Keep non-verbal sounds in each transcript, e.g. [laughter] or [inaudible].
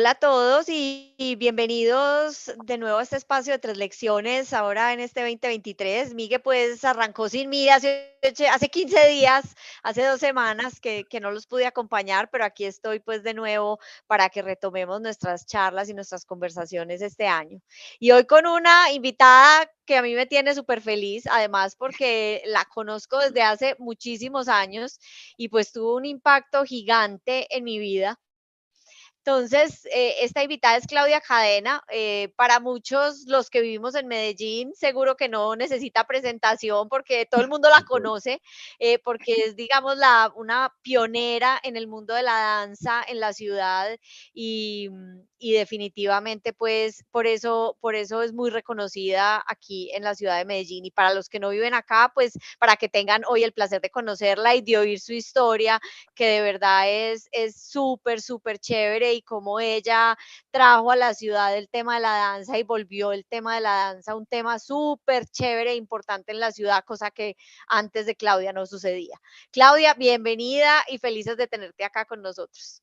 Hola a todos y, y bienvenidos de nuevo a este espacio de tres lecciones ahora en este 2023. Miguel pues arrancó sin mí hace, hace 15 días, hace dos semanas que, que no los pude acompañar, pero aquí estoy pues de nuevo para que retomemos nuestras charlas y nuestras conversaciones este año. Y hoy con una invitada que a mí me tiene súper feliz, además porque la conozco desde hace muchísimos años y pues tuvo un impacto gigante en mi vida entonces, eh, esta invitada es Claudia Cadena. Eh, para muchos, los que vivimos en Medellín, seguro que no necesita presentación porque todo el mundo la [laughs] conoce, eh, porque es, digamos, la, una pionera en el mundo de la danza en la ciudad y, y definitivamente, pues, por eso, por eso es muy reconocida aquí en la ciudad de Medellín. Y para los que no viven acá, pues, para que tengan hoy el placer de conocerla y de oír su historia, que de verdad es súper, súper chévere y cómo ella trajo a la ciudad el tema de la danza y volvió el tema de la danza un tema súper chévere e importante en la ciudad, cosa que antes de Claudia no sucedía. Claudia, bienvenida y felices de tenerte acá con nosotros.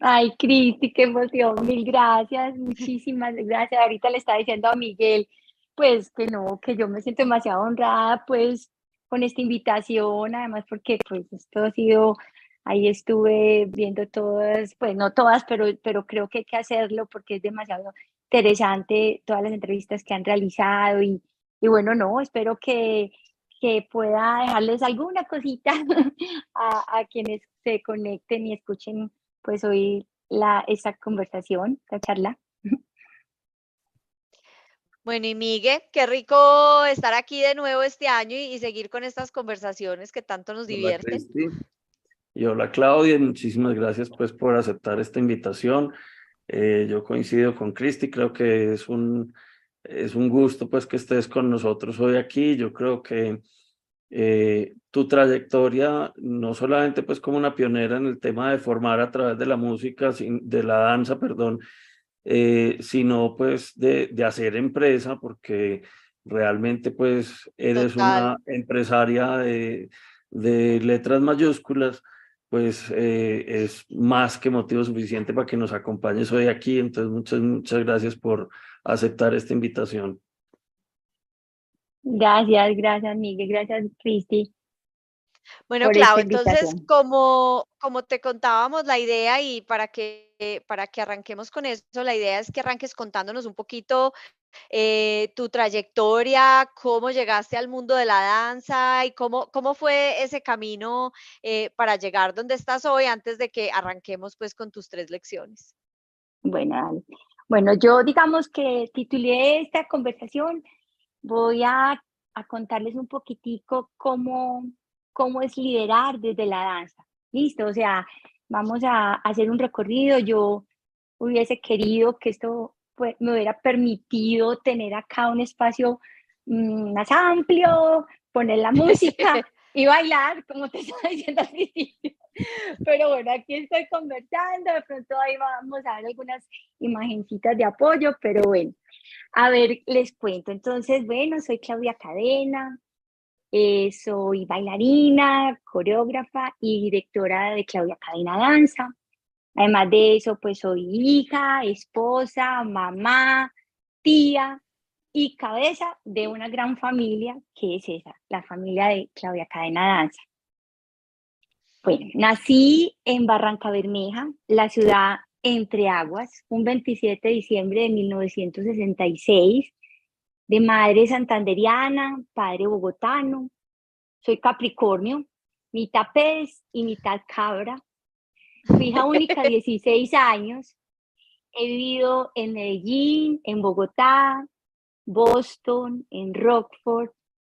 Ay, Cristi, qué emoción, mil gracias, muchísimas gracias. Ahorita le estaba diciendo a Miguel, pues que no, que yo me siento demasiado honrada, pues con esta invitación, además porque pues esto ha sido Ahí estuve viendo todas, pues no todas, pero, pero creo que hay que hacerlo porque es demasiado interesante todas las entrevistas que han realizado y, y bueno, no, espero que, que pueda dejarles alguna cosita [laughs] a, a, quienes se conecten y escuchen pues hoy la, esa conversación, la charla. [laughs] Bueno, y Miguel, qué rico estar aquí de nuevo este año y, y seguir con estas conversaciones que tanto nos divierten. Hola, y hola Claudia, muchísimas gracias pues por aceptar esta invitación. Eh, yo coincido con Cristi, creo que es un, es un gusto pues que estés con nosotros hoy aquí. Yo creo que eh, tu trayectoria, no solamente pues como una pionera en el tema de formar a través de la música, de la danza, perdón, eh, sino pues de, de hacer empresa, porque realmente pues eres Total. una empresaria de, de letras mayúsculas pues eh, es más que motivo suficiente para que nos acompañes hoy aquí. Entonces, muchas, muchas gracias por aceptar esta invitación. Gracias, gracias Miguel, gracias Cristi. Bueno, Clau, entonces, como, como te contábamos la idea y para que, para que arranquemos con eso, la idea es que arranques contándonos un poquito eh, tu trayectoria, cómo llegaste al mundo de la danza y cómo, cómo fue ese camino eh, para llegar donde estás hoy antes de que arranquemos pues con tus tres lecciones. Bueno, bueno yo digamos que titulé esta conversación, voy a, a contarles un poquitico cómo, cómo es liderar desde la danza. Listo, o sea, vamos a hacer un recorrido. Yo hubiese querido que esto pues, me hubiera permitido tener acá un espacio mmm, más amplio, poner la [laughs] música y bailar, como te [laughs] estaba diciendo al principio. Pero bueno, aquí estoy conversando, de pronto ahí vamos a ver algunas imagencitas de apoyo, pero bueno, a ver, les cuento. Entonces, bueno, soy Claudia Cadena, eh, soy bailarina, coreógrafa y directora de Claudia Cadena Danza. Además de eso, pues soy hija, esposa, mamá, tía y cabeza de una gran familia que es esa, la familia de Claudia Cadena Danza. Bueno, nací en Barranca Bermeja, la ciudad entre aguas, un 27 de diciembre de 1966, de madre santanderiana, padre bogotano, soy Capricornio, mitad pez y mitad cabra, hija única, [laughs] 16 años. He vivido en Medellín, en Bogotá, Boston, en Rockford,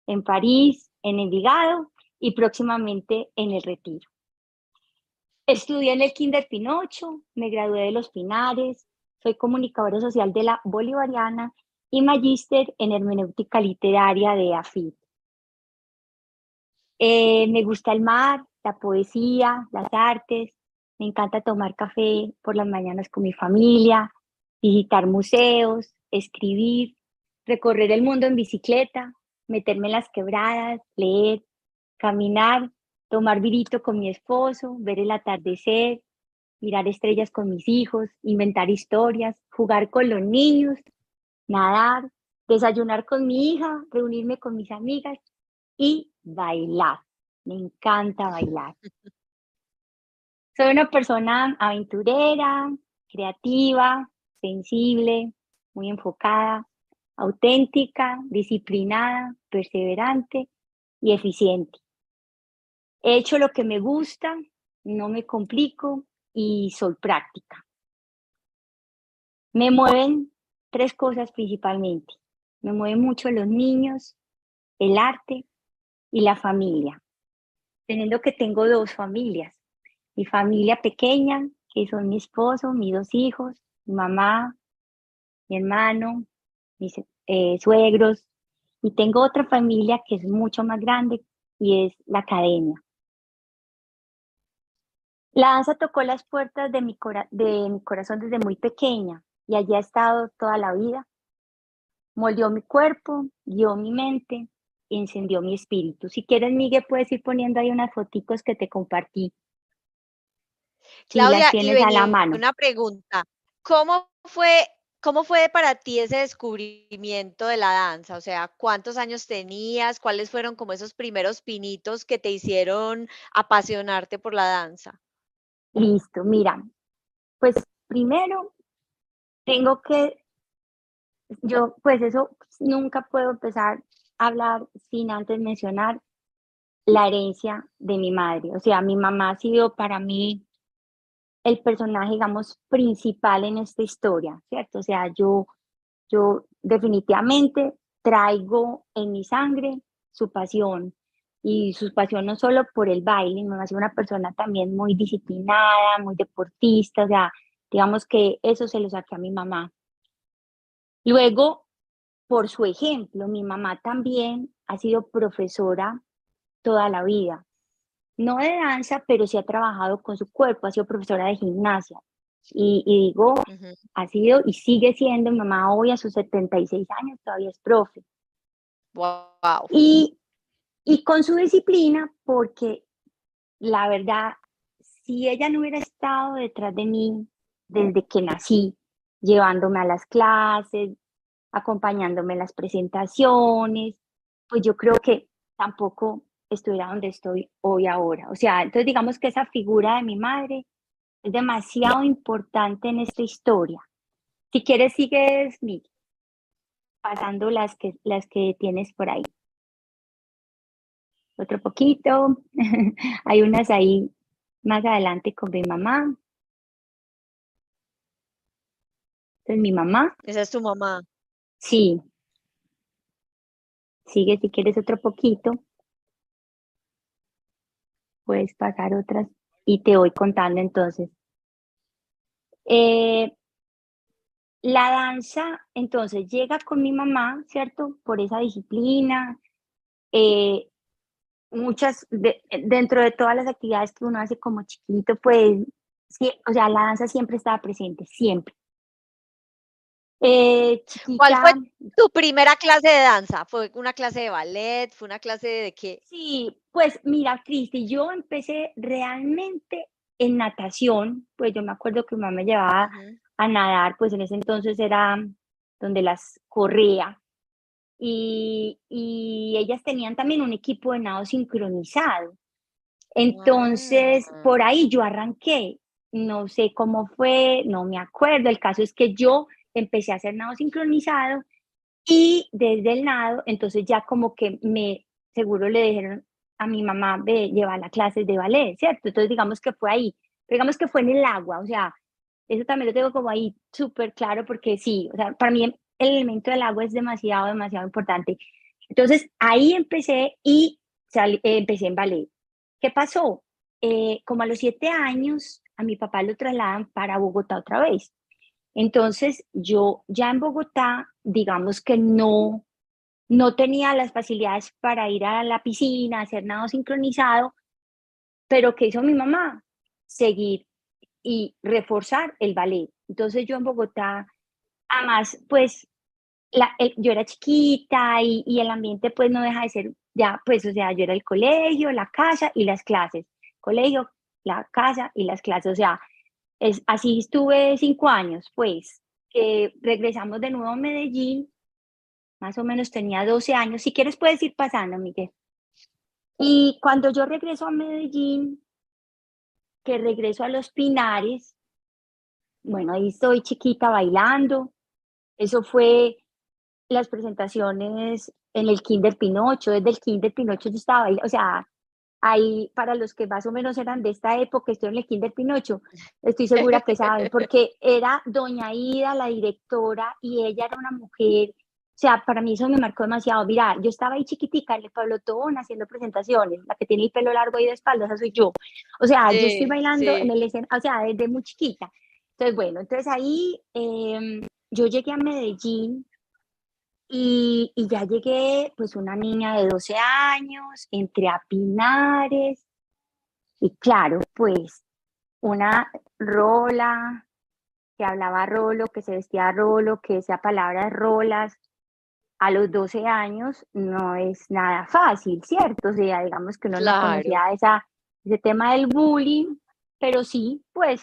en París, en Envigado y próximamente en El Retiro. Estudié en el Kinder Pinocho, me gradué de Los Pinares, soy comunicadora social de la Bolivariana y magíster en hermenéutica literaria de AFIT. Eh, me gusta el mar, la poesía, las artes, me encanta tomar café por las mañanas con mi familia, visitar museos, escribir, recorrer el mundo en bicicleta, meterme en las quebradas, leer, caminar, tomar virito con mi esposo, ver el atardecer, mirar estrellas con mis hijos, inventar historias, jugar con los niños, nadar, desayunar con mi hija, reunirme con mis amigas y bailar. Me encanta bailar. [laughs] Soy una persona aventurera, creativa, sensible, muy enfocada, auténtica, disciplinada, perseverante y eficiente. He hecho lo que me gusta, no me complico y soy práctica. Me mueven tres cosas principalmente. Me mueven mucho los niños, el arte y la familia. Teniendo que tengo dos familias. Mi familia pequeña, que son mi esposo, mis dos hijos, mi mamá, mi hermano, mis eh, suegros. Y tengo otra familia que es mucho más grande y es la academia. La danza tocó las puertas de mi, de mi corazón desde muy pequeña y allí ha estado toda la vida. Moldeó mi cuerpo, guió mi mente, encendió mi espíritu. Si quieres, Miguel, puedes ir poniendo ahí unas fotitos que te compartí. Claudia, y a la mano. una pregunta. ¿Cómo fue, ¿Cómo fue para ti ese descubrimiento de la danza? O sea, ¿cuántos años tenías? ¿Cuáles fueron como esos primeros pinitos que te hicieron apasionarte por la danza? Listo, mira, pues primero tengo que, yo pues eso nunca puedo empezar a hablar sin antes mencionar la herencia de mi madre. O sea, mi mamá ha sido para mí el personaje, digamos, principal en esta historia, ¿cierto? O sea, yo, yo definitivamente traigo en mi sangre su pasión, y su pasión no solo por el baile, me ha sido una persona también muy disciplinada, muy deportista, o sea, digamos que eso se lo saqué a mi mamá. Luego, por su ejemplo, mi mamá también ha sido profesora toda la vida. No de danza, pero sí ha trabajado con su cuerpo, ha sido profesora de gimnasia. Y, digo, ha sido y sigue siendo, mamá hoy a sus 76 años todavía es profe. Wow. Y y con su disciplina, porque la verdad, si ella no hubiera estado detrás de mí desde que nací, llevándome a las clases, acompañándome en las presentaciones, pues yo creo que tampoco estuviera donde estoy hoy ahora. O sea, entonces digamos que esa figura de mi madre es demasiado importante en esta historia. Si quieres, sigues, pasando las que, las que tienes por ahí otro poquito. [laughs] Hay unas ahí más adelante con mi mamá. es mi mamá. Esa es tu mamá. Sí. Sigue si quieres otro poquito. Puedes pasar otras y te voy contando entonces. Eh, la danza, entonces, llega con mi mamá, ¿cierto? Por esa disciplina, eh, muchas, dentro de todas las actividades que uno hace como chiquito, pues, o sea, la danza siempre estaba presente, siempre. Eh, ¿Cuál fue tu primera clase de danza? ¿Fue una clase de ballet? ¿Fue una clase de qué? Sí, pues mira, Cristi, yo empecé realmente en natación, pues yo me acuerdo que mi mamá me llevaba a nadar, pues en ese entonces era donde las corría, y, ellas tenían también un equipo de nado sincronizado. Entonces, por ahí yo arranqué, no sé cómo fue, no me acuerdo, el caso es que yo empecé a hacer nado sincronizado y desde el nado, entonces ya como que me, seguro le dijeron a mi mamá de llevar las clases de ballet, ¿cierto? Entonces digamos que fue ahí, digamos que fue en el agua, o sea, eso también lo tengo como ahí súper claro porque sí, o sea, para mí el elemento del agua es demasiado, demasiado importante. Entonces ahí empecé y eh, empecé en ballet. ¿Qué pasó? Eh, como a los siete años, a mi papá lo trasladan para Bogotá otra vez. Entonces yo ya en Bogotá, digamos que no, no tenía las facilidades para ir a la piscina, hacer nado sincronizado, pero ¿qué hizo mi mamá? Seguir y reforzar el ballet. Entonces yo en Bogotá además, pues yo era chiquita y, y, el ambiente pues no deja de ser, ya, pues, o sea, yo era el colegio, la casa y las clases. Colegio, la casa y las clases. O sea, es, así estuve cinco años, pues, regresamos de nuevo a Medellín, más o menos tenía 12 años, si quieres puedes ir pasando, Miguel. Y cuando yo regreso a Medellín, que regreso a Los Pinares, bueno, ahí estoy chiquita bailando, eso fue las presentaciones en el Kinder Pinocho, desde el Kinder Pinocho yo estaba bailando, o sea, ahí para los que más o menos eran de esta época, estoy en el Kinder Pinocho, estoy segura que saben, [laughs] porque era doña Ida, la directora, y ella era una mujer o sea, para mí eso me marcó demasiado. Mira, yo estaba ahí chiquitica en el Pablo Tobón haciendo presentaciones, la que tiene el pelo largo y de espalda, esa soy yo. O sea, yo estoy bailando en el escenario, o sea, desde muy chiquita. Entonces, bueno, entonces ahí em, yo llegué a Medellín y, y, ya llegué, pues una niña de 12 años, entré a Pinares y claro, pues una rola, que hablaba rolo, que se vestía rolo, que decía palabras rolas, a los 12 años no es nada fácil, ¿cierto? O sea, digamos que uno no conocía esa, ese tema del bullying, pero sí, pues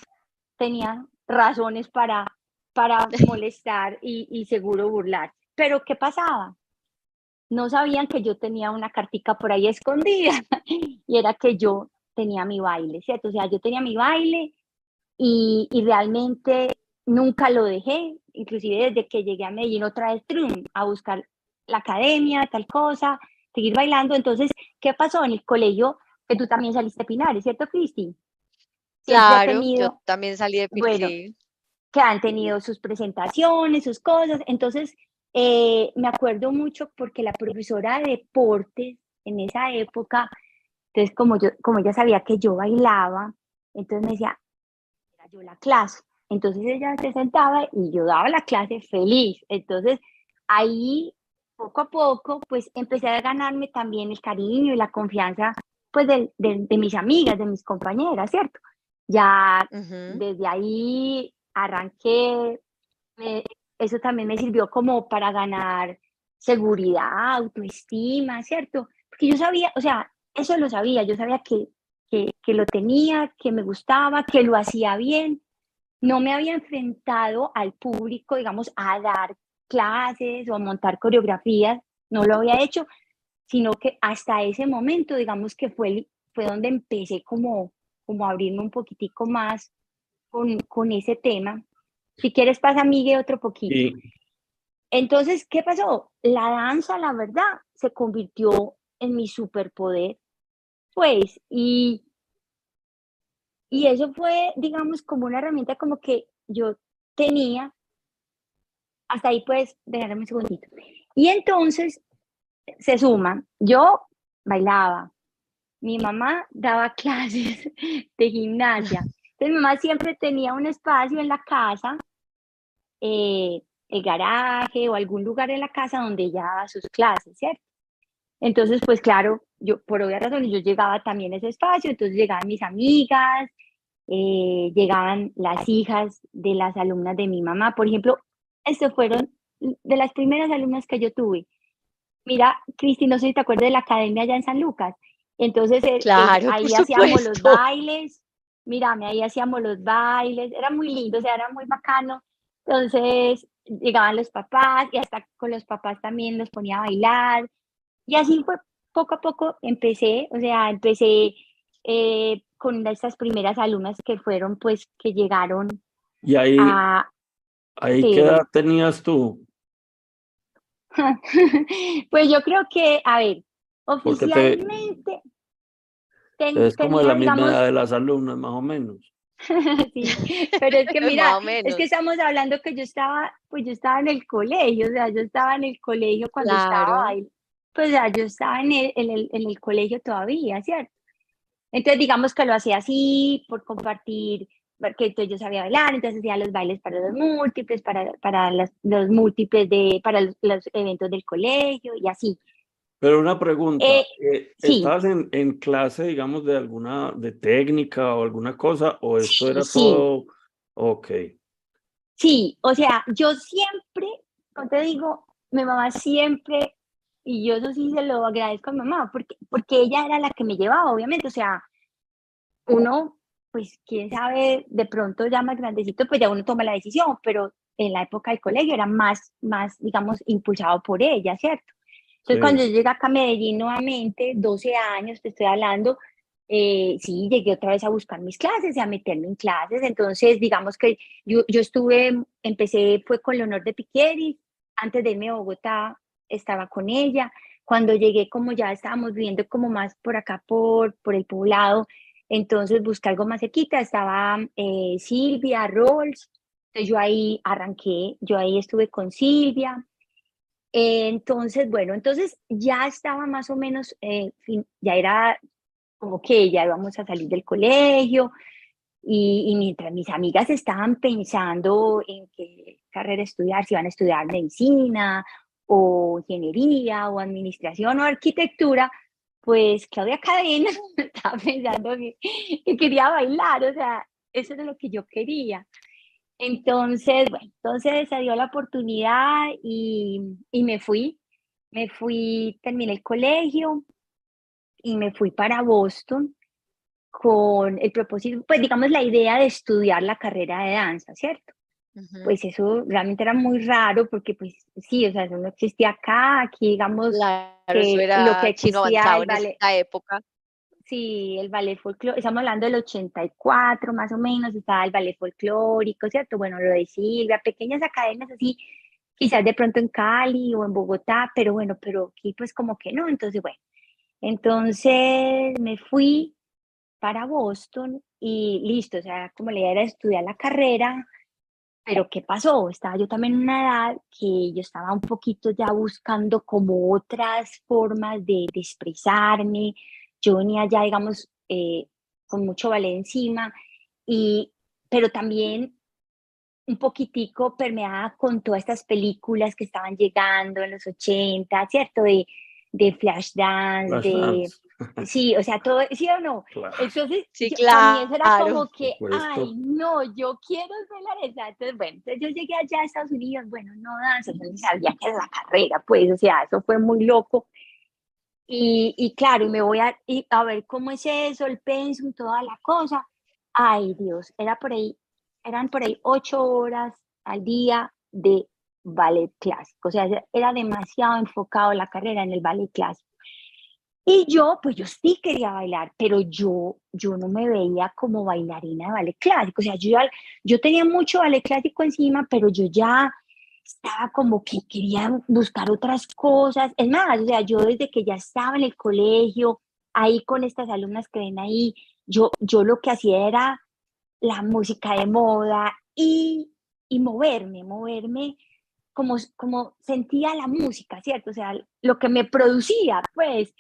tenía razones para, para [laughs] molestar y, y seguro burlar. Pero ¿qué pasaba? No sabían que yo tenía una cartica por ahí escondida [laughs] y era que yo tenía mi baile, ¿cierto? O sea, yo tenía mi baile y, y realmente nunca lo dejé, inclusive desde que llegué a Medellín otra vez a buscar la academia, tal cosa, seguir bailando. Entonces, ¿qué pasó en el colegio? Que tú también saliste de Pinares, ¿cierto, Cristi? Claro, yo también salí de Pinares. Bueno, que han tenido sus presentaciones, sus cosas. Entonces, eh, me acuerdo mucho porque la profesora de deportes en esa época, entonces como yo, como ella sabía que yo bailaba, entonces me decía, era yo la clase. Entonces ella se sentaba y yo daba la clase feliz. Entonces ahí, poco a poco, pues empecé a ganarme también el cariño y la confianza, pues de, de, mis amigas, de mis compañeras, ¿cierto? Ya desde ahí arranqué, eso también me sirvió como para ganar seguridad, autoestima, ¿cierto? Porque yo sabía, o sea, eso lo sabía, yo sabía que, que, que lo tenía, que me gustaba, que lo hacía bien no me había enfrentado al público, digamos, a dar clases o a montar coreografías, no lo había hecho, sino que hasta ese momento, digamos que fue, fue donde empecé como, como a abrirme un poquitico más con, con ese tema. Si quieres, pasa, Miguel, otro poquito. Entonces, ¿qué pasó? La danza, la verdad, se convirtió en mi superpoder, pues, y y eso fue, digamos, como una herramienta como que yo tenía. Hasta ahí puedes dejarme un segundito. Y entonces se suma, yo bailaba, mi mamá daba [laughs] clases de gimnasia. Entonces mi mamá siempre tenía un espacio en la casa, eh, el garaje o algún lugar en la casa donde ella daba sus clases, ¿cierto? Entonces, pues claro, yo por obvias razones yo llegaba también a ese espacio, entonces llegaban mis amigas, eh, llegaban las hijas de las alumnas de mi mamá. Por ejemplo, estos fueron de las primeras alumnas que yo tuve. Mira, Cristi, no sé si te acuerdas de la academia allá en San Lucas. Entonces, eh, eh, ahí hacíamos los bailes. Mírame, ahí hacíamos los bailes. Era muy lindo, o sea, era muy bacano. Entonces, llegaban los papás y hasta con los papás también los ponía a bailar. Y así fue, poco a poco empecé, o sea, empecé eh, con estas primeras alumnas que fueron, pues, que llegaron ¿Y ahí, ahí qué edad tenías tú? [laughs] pues yo creo que, a ver, oficialmente... es como de la misma edad de las alumnas, más o menos. [laughs] sí, pero es que [laughs] mira, es que estamos hablando que yo estaba, pues yo estaba en el colegio, o sea, yo estaba en el colegio cuando estaba ahí, pues ya yo estaba en el, en el, en el colegio todavía, ¿cierto? Entonces, digamos que lo hacía así, por compartir, porque entonces yo sabía bailar, entonces hacía los bailes para los múltiples, para, para los, múltiples de, para los, eventos del colegio y así. Pero una pregunta, eh, eh ¿estás en, en, clase, digamos, de alguna, de técnica o alguna cosa, o esto era todo? Ok. Sí, o sea, yo siempre, como te digo, mi mamá siempre y yo eso sí se lo agradezco a mi mamá, porque, porque ella era la que me llevaba, obviamente. O sea, uno pues quién sabe, de pronto ya más grandecito, pues ya uno toma la decisión, pero en la época del colegio era más, más digamos, impulsado por ella, ¿cierto? Entonces, cuando yo llegué acá a Medellín nuevamente, 12 años, te estoy hablando, eh, sí, llegué otra vez a buscar mis clases y a meterme en clases. Entonces, digamos que yo, yo estuve, empecé, fue con Leonor de Piqueri, antes de irme a Bogotá, estaba con ella. Cuando llegué, como ya estábamos viviendo como más por acá, por, por el poblado, entonces busqué algo más cerquita, estaba eh, Silvia, Rolls, entonces yo ahí arranqué, yo ahí estuve con Silvia. Entonces, bueno, entonces ya estaba más o menos, eh, ya era como que ya íbamos a salir del colegio y, y, mientras mis amigas estaban pensando en qué carrera estudiar, si iban a estudiar medicina o ingeniería o administración o arquitectura, pues Claudia Cadena [laughs] estaba pensando que, quería bailar, o sea, eso es lo que yo quería. Entonces, bueno, entonces se dio la oportunidad y, y me fui, me fui, terminé el colegio y me fui para Boston con el propósito, pues digamos la idea de estudiar la carrera de danza, ¿cierto? Pues eso realmente era muy raro porque pues sí, o sea, eso no existía acá, aquí digamos claro, eso era lo que existía en esa época. Sí, el ballet folclórico, estamos hablando del 84 más o menos, estaba el ballet folclórico, ¿cierto? Bueno, lo de Silvia, pequeñas academias así, quizás de pronto en Cali o en Bogotá, pero bueno, pero aquí pues como que no, entonces bueno, entonces me fui para Boston y listo, o sea, como la idea era estudiar la carrera, pero ¿qué pasó? Estaba yo también en una edad que yo estaba un poquito ya buscando como otras formas de, expresarme. Yo venía ya, digamos, eh, con mucho ballet encima, y, pero también un poquitico permeada con todas estas películas que estaban llegando en los 80, ¿cierto? De, de flash dance, de... [laughs] Sí, o sea, todo, ¿sí o no? Entonces, sí, claro. era como que, ay, no, yo quiero bailar esa. Entonces, bueno, entonces yo llegué allá a Estados Unidos, bueno, no danza, no sabía que era la carrera, pues, o sea, eso fue muy loco. Y, y claro, me voy a, a ver cómo es eso, el pensum, toda la cosa. Ay, Dios, era por ahí, eran por ahí ocho horas al día de ballet clásico, o sea, era demasiado enfocado la carrera en el ballet clásico. Y yo, pues yo sí quería bailar, pero yo, yo no me veía como bailarina de ballet clásico, o sea, yo, yo tenía mucho ballet clásico encima, pero yo ya estaba como que quería buscar otras cosas. Es más, o sea, yo desde que ya estaba en el colegio, ahí con estas alumnas que ven ahí, yo, yo lo que hacía era la música de moda y, y moverme, moverme como, como sentía la música, ¿cierto? O sea, lo que me producía, pues.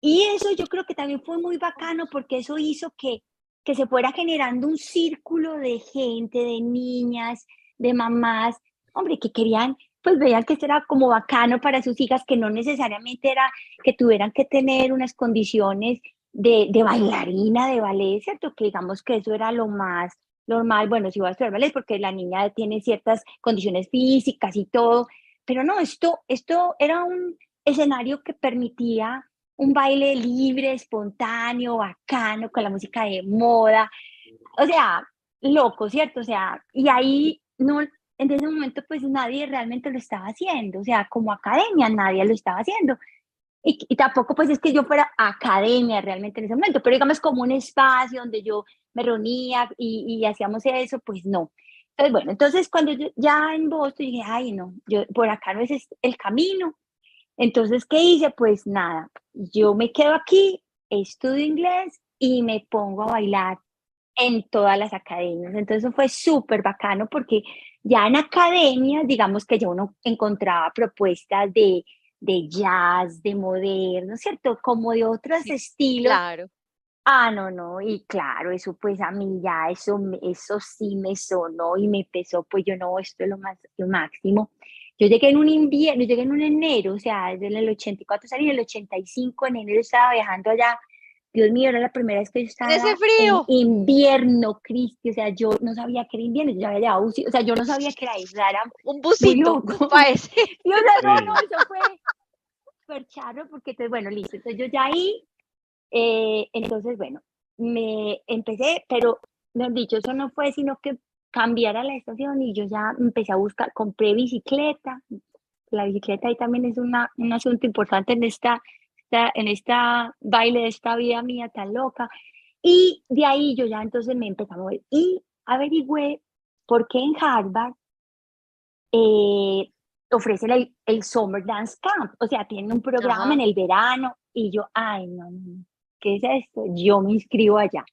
Y eso yo creo que también fue muy bacano porque eso hizo que, que se fuera generando un círculo de gente, de niñas, de mamás, hombre, que querían, pues veían que era como bacano para sus hijas, que no necesariamente era que tuvieran que tener unas condiciones de, de bailarina, de ballet, ¿cierto? Que digamos que eso era lo más normal, bueno, si voy a estudiar ballet porque la niña tiene ciertas condiciones físicas y todo, pero no, esto, esto era un escenario que permitía un baile libre, espontáneo, bacano, con la música de moda, o sea, loco, ¿cierto? O sea, y ahí no, en ese momento pues nadie realmente lo estaba haciendo, o sea, como academia nadie lo estaba haciendo. Y, y, tampoco pues es que yo fuera academia realmente en ese momento, pero digamos como un espacio donde yo me reunía y, hacíamos eso, pues no. Entonces, bueno, entonces cuando yo ya en Boston dije, ay, no, yo, por acá no es el camino. Entonces, ¿qué hice? Pues nada, yo me quedo aquí, estudio inglés y me pongo a bailar en todas las academias. Entonces fue súper bacano porque ya en academias, digamos que ya uno encontraba propuestas de, de jazz, de moderno, ¿cierto? Como de otros estilos. Claro. Ah, no, no, y claro, eso pues a mí ya, eso, eso sí me sonó y me pesó, pues yo no, esto es lo, más, lo máximo. Yo llegué en un invierno, llegué en un enero, o sea, desde el 84 salí, en el 85 en enero estaba viajando allá. Dios mío, era la primera vez que yo estaba ese frío? en invierno, Cristi, o sea, yo no sabía que era invierno, yo había llevado, o sea, yo no sabía que era eso, era un busito, parece. [laughs] Y o sea, no, no, eso fue súper charro, porque entonces, bueno, listo, entonces yo ya ahí eh, entonces, bueno, me empecé, pero me han dicho, eso no fue sino que cambiara la estación y yo ya empecé a buscar, compré bicicleta. La bicicleta ahí también es una, un asunto importante en esta, esta, en esta baile de esta vida mía tan loca. Y de ahí yo ya entonces me empecé a mover y averigüé por qué en Harvard eh, ofrecen el, el, Summer Dance Camp, o sea, tienen un programa en el verano y yo, ay, no, no, ¿qué es esto? Yo me inscribo allá.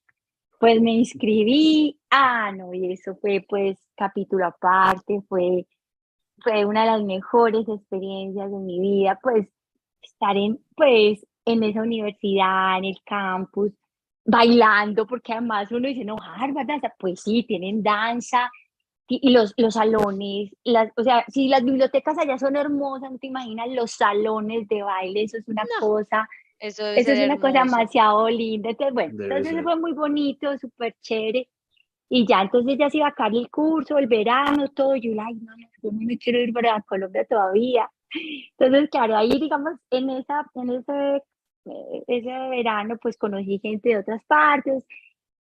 Pues me inscribí, ah, no, y eso fue pues capítulo aparte, fue, fue una de las mejores experiencias de mi vida, pues estar en, pues, en esa universidad, en el campus, bailando, porque además uno dice, no, Harvard danza, pues sí, tienen danza, y los, los salones, las, o sea, si las bibliotecas allá son hermosas, no te imaginas los salones de baile, eso es una cosa eso, es una cosa demasiado linda. Entonces, bueno, entonces fue muy bonito, súper chévere. Y ya, entonces ya se iba a acabar el curso, el verano, todo. Yo, ay, no, yo no me quiero ir para Colombia todavía. Entonces, claro, ahí, digamos, en, esa, en ese, eh, ese verano, pues conocí gente de otras partes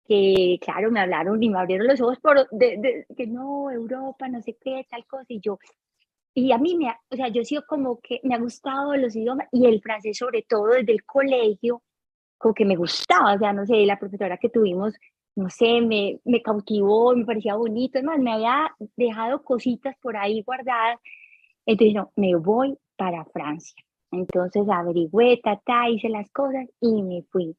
que, claro, me hablaron y me abrieron los ojos por de, de, que no, Europa, no sé qué, tal cosa. Y yo, y a mí me, o sea, yo sido como que me ha gustado los idiomas y el francés sobre todo desde el colegio, como que me gustaba, o sea, no sé, la profesora que tuvimos, no sé, me, me cautivó, me parecía bonito, además me había dejado cositas por ahí guardadas, entonces no, me voy para Francia. Entonces averigüé, tata, hice las cosas y me fui.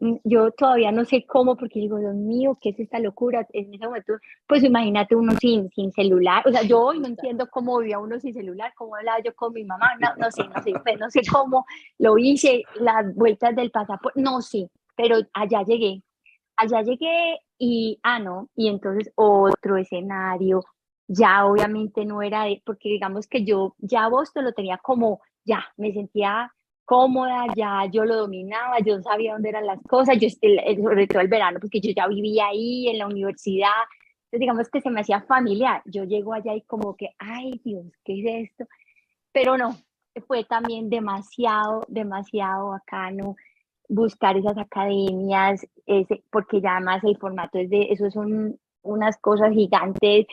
Mm, yo todavía no sé cómo, porque digo, Dios mío, ¿qué es esta locura? En ese momento, pues imagínate uno sin, sin celular, o sea, yo hoy no entiendo cómo vivía uno sin celular, cómo hablaba yo con mi mamá, no, no sé, no sé, pues, no sé cómo lo hice, las vueltas del pasaporte, no sé, pero allá llegué, allá llegué y, ah, no, y entonces otro escenario, ya obviamente no era de, porque digamos que yo ya Boston lo tenía como, ya, me sentía cómoda, ya yo lo dominaba, yo sabía dónde eran las cosas, yo, sobre todo el verano, porque yo ya vivía ahí en la universidad, entonces digamos que se me hacía familiar, yo llego allá y como que, ay Dios, ¿qué es esto? Pero no, fue también demasiado, demasiado bacano buscar esas academias, ese, porque ya además el formato es de, eso son unas cosas gigantes,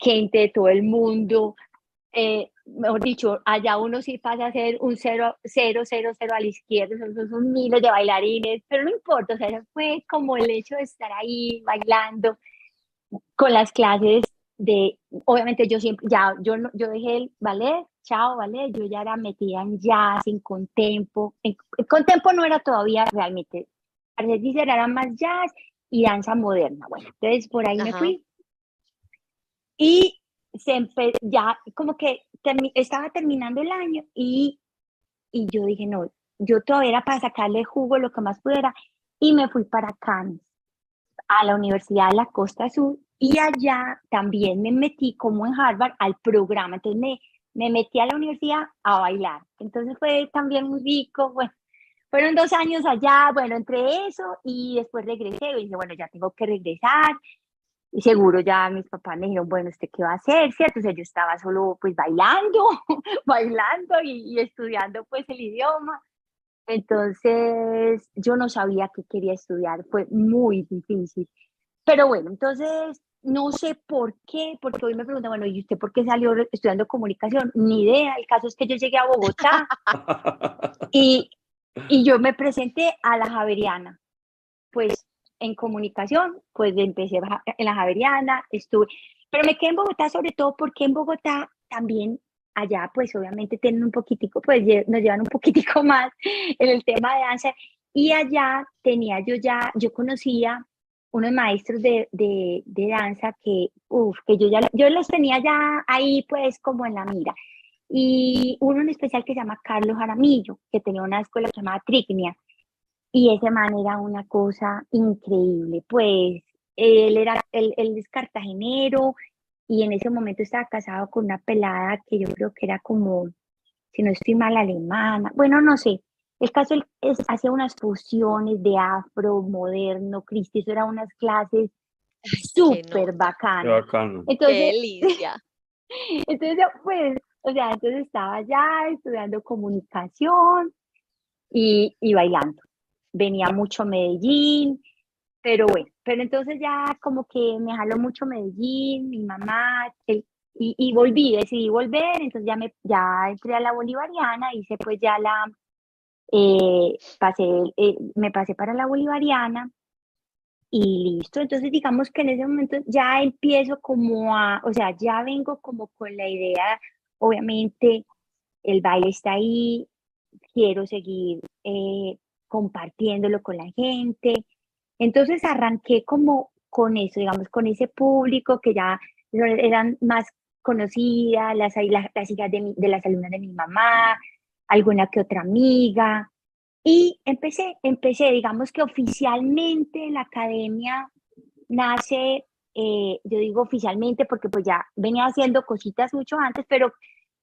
gente de todo el mundo, eh, mejor dicho, allá uno sí pasa a ser un 0, 0, 0, 0 a la izquierda, son, son miles de bailarines, pero no importa, o sea, fue como el hecho de estar ahí bailando con las clases de, obviamente yo siempre, ya, yo, yo dejé el ballet, chao, ballet, yo ya era metida en jazz, en contempo, en, contempo no era todavía realmente, a veces era más jazz y danza moderna, bueno, entonces por ahí me fui. Y se ya como que estaba terminando el año y, y yo dije, no, yo todavía era para sacarle jugo lo que más pudiera y me fui para Cannes, a la Universidad de la Costa Sur y allá también me metí como en Harvard al programa, entonces me, me metí a la universidad a bailar, entonces fue también muy rico, bueno, fueron dos años allá, bueno, entre eso y después regresé y dije, bueno, ya tengo que regresar, y seguro ya mis papás me dijeron, bueno, ¿usted qué va a hacer? ¿Cierto? O sea, yo estaba solo pues bailando, [laughs] bailando y, estudiando pues el idioma. Entonces yo no sabía qué quería estudiar, fue muy difícil. Pero bueno, entonces no sé por qué, porque hoy me preguntan, bueno, ¿y usted por qué salió estudiando comunicación? Ni idea, el caso es que yo llegué a Bogotá [laughs] y, y yo me presenté a la Javeriana. Pues en comunicación, pues empecé en la Javeriana, estuve, pero me quedé en Bogotá sobre todo porque en Bogotá también allá pues obviamente tienen un poquitico, pues nos llevan un poquitico [laughs] más en el tema de danza y allá tenía yo ya, yo conocía unos maestros de, de, de danza que, uff, que yo ya, yo los tenía ya ahí pues como en la mira. Y uno en especial que se llama Carlos Jaramillo, que tenía una escuela llamada Trignia, y ese man era una cosa increíble, pues él era, él, él es cartagenero y en ese momento estaba casado con una pelada que yo creo que era como, si no estoy mal, alemana, bueno, no sé. El caso es, hacía unas fusiones de afro, moderno, cristi, eso eran unas clases súper bacanas. Entonces, Qué [laughs] delicia. entonces, pues, o sea, entonces estaba ya estudiando comunicación y, y bailando. Venía mucho Medellín, pero bueno, pero entonces ya como que me jaló mucho Medellín, mi mamá, y, y, volví, decidí volver, entonces ya, me, ya entré a la bolivariana, hice pues ya la, eh, pasé, eh, me pasé para la bolivariana y listo, entonces digamos que en ese momento ya empiezo como a, o sea, ya vengo como con la idea, obviamente el baile está ahí, quiero seguir eh, compartiéndolo con la gente. Entonces arranqué como con eso, digamos, con ese público que ya eran más conocidas, las, las, hijas de, de las alumnas de mi mamá, alguna que otra amiga. Y empecé, empecé, digamos que oficialmente la academia nace, eh, yo digo oficialmente porque pues ya venía haciendo cositas mucho antes, pero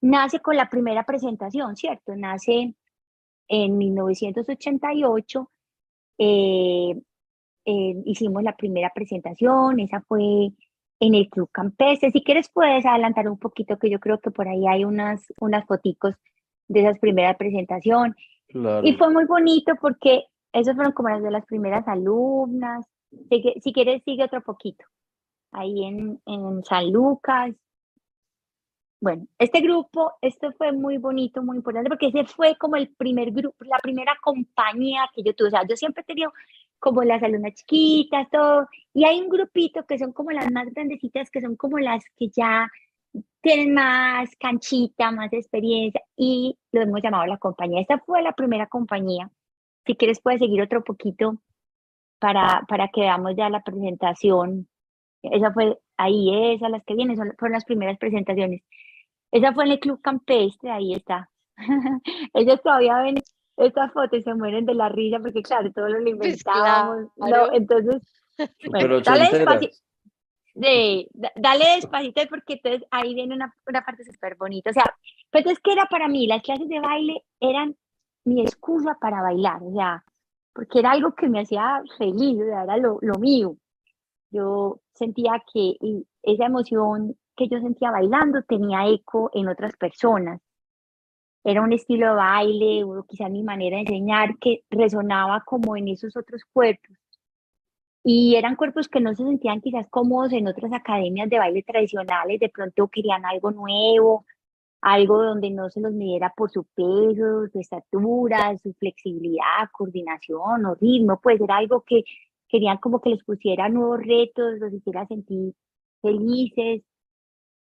nace con la primera presentación, ¿cierto? Nace en 1988, eh, eh, hicimos la primera presentación, esa fue en el Club Campestre. Si quieres puedes adelantar un poquito, que yo creo que por ahí hay unas, unas foticos de esas primeras presentaciones. Y fue muy bonito porque esas fueron como las de las primeras alumnas. Si, quieres, sigue otro poquito. Ahí en, en San Lucas, bueno, este grupo, esto fue muy bonito, muy importante, porque ese fue como el primer grupo, la primera compañía que yo tuve. O sea, yo siempre he tenido como las alumnas chiquitas, todo, y hay un grupito que son como las más grandecitas, que son como las que ya tienen más canchita, más experiencia, y lo hemos llamado la compañía. Esta fue la primera compañía. Si quieres, puedes seguir otro poquito para, para que veamos ya la presentación. Esa fue ahí, esas, las que vienen, son, fueron las primeras presentaciones. Esa fue en el Club Campestre, ahí está. [laughs] Ellos todavía ven esta foto y se mueren de la risa porque, claro, todo lo pues inventábamos. no, entonces, [laughs] bueno, dale despacito. De, dale despacito porque entonces ahí viene una, una parte súper bonita. O sea, pues es que era para mí, las clases de baile eran mi excusa para bailar, o sea, porque era algo que me hacía feliz, o sea, era lo, lo mío. Yo sentía que esa emoción que yo sentía bailando tenía eco en otras personas. Era un estilo de baile o quizá mi manera de enseñar que resonaba como en esos otros cuerpos. Y eran cuerpos que no se sentían quizás cómodos en otras academias de baile tradicionales, de pronto querían algo nuevo, algo donde no se los midiera por su peso, su estatura, su flexibilidad, coordinación o ritmo, pues era algo que querían como que les pusiera nuevos retos, los hiciera sentir felices,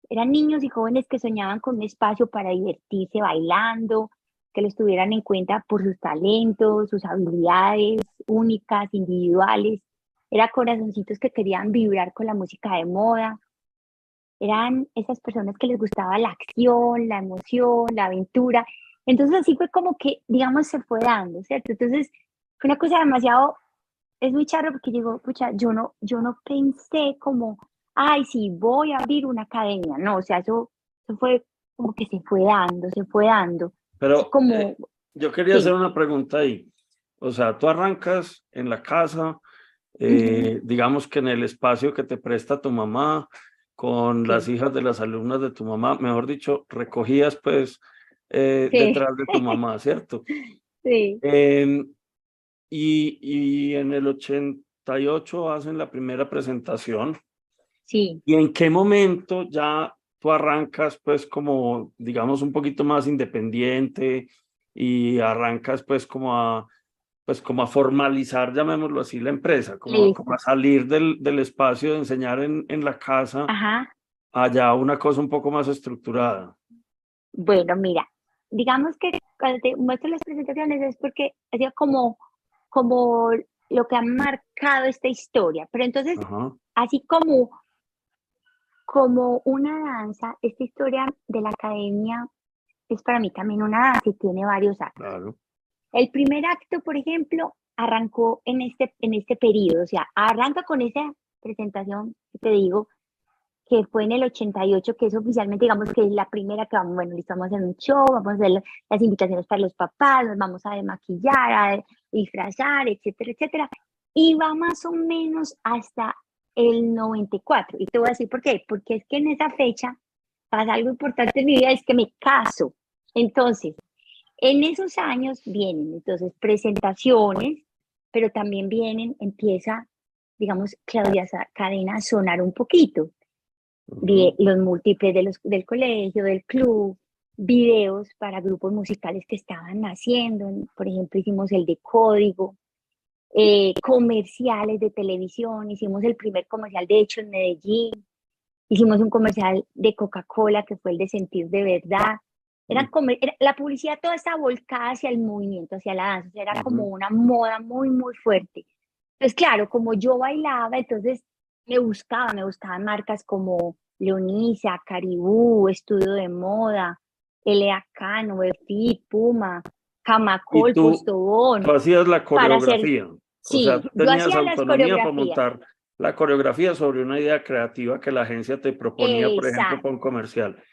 eran niños y jóvenes que soñaban con un espacio para divertirse bailando, que los tuvieran en cuenta por sus talentos, sus habilidades únicas, individuales. Eran corazoncitos que querían vibrar con la música de moda. Eran esas personas que les gustaba la acción, la emoción, la aventura. Entonces así fue como que, digamos, se fue dando, ¿cierto? Entonces fue una cosa demasiado, es muy charro porque digo, pucha, yo no, yo no pensé como ay, sí, voy a abrir una academia. No, o sea, eso, fue como que se fue dando, se fue dando. Pero como, eh, yo quería hacer una pregunta ahí. O sea, tú arrancas en la casa, eh, digamos que en el espacio que te presta tu mamá, con las hijas de las alumnas de tu mamá, mejor dicho, recogías pues eh, detrás de tu [laughs] mamá, ¿cierto? Sí. Em, y, y en el 88 hacen la primera presentación Sí. ¿Y en qué momento ya tú arrancas pues como, digamos, un poquito más independiente y arrancas pues como a, pues como a formalizar, llamémoslo así, la empresa, como, como a salir del, del, espacio de enseñar en, en la casa Ajá. allá una cosa un poco más estructurada? Bueno, mira, digamos que cuando te muestro las presentaciones es porque es como, como lo que ha marcado esta historia, pero entonces, así como como una danza, esta historia de la academia es para mí también una danza y tiene varios actos. El primer acto, por ejemplo, arrancó en este, en este periodo, o sea, arranca con esa presentación que te digo, que fue en el 88, que es oficialmente, digamos, que es la primera que vamos, bueno, listo, vamos a hacer un show, vamos a hacer las invitaciones para los papás, nos vamos a demaquillar, a disfrazar, etcétera, etcétera. Y va más o menos hasta el 94. Y te voy a decir por qué. Porque es que en esa fecha pasa algo importante en mi vida, es que me caso. Entonces, en esos años vienen entonces presentaciones pero también vienen, empieza, digamos, Claudia Cadena a sonar un poquito. de los múltiples de los, del colegio, del club, videos para grupos musicales que estaban naciendo, por ejemplo, hicimos el de código, eh, comerciales de televisión, hicimos el primer comercial de hecho en Medellín, hicimos un comercial de Coca-Cola que fue el de sentir de verdad. Era, la publicidad toda estaba volcada hacia el movimiento, hacia la danza, era como una moda muy, muy fuerte. Entonces, claro, como yo bailaba, entonces me buscaba, me buscaban marcas como Leonisa, Caribú, Estudio de Moda, L.A. Cano, Puma, Camacol, Postobón. Tú hacías la coreografía. Sí, o sea, tenías autonomía para montar la coreografía sobre una idea creativa que la agencia te proponía, por ejemplo, con comercial.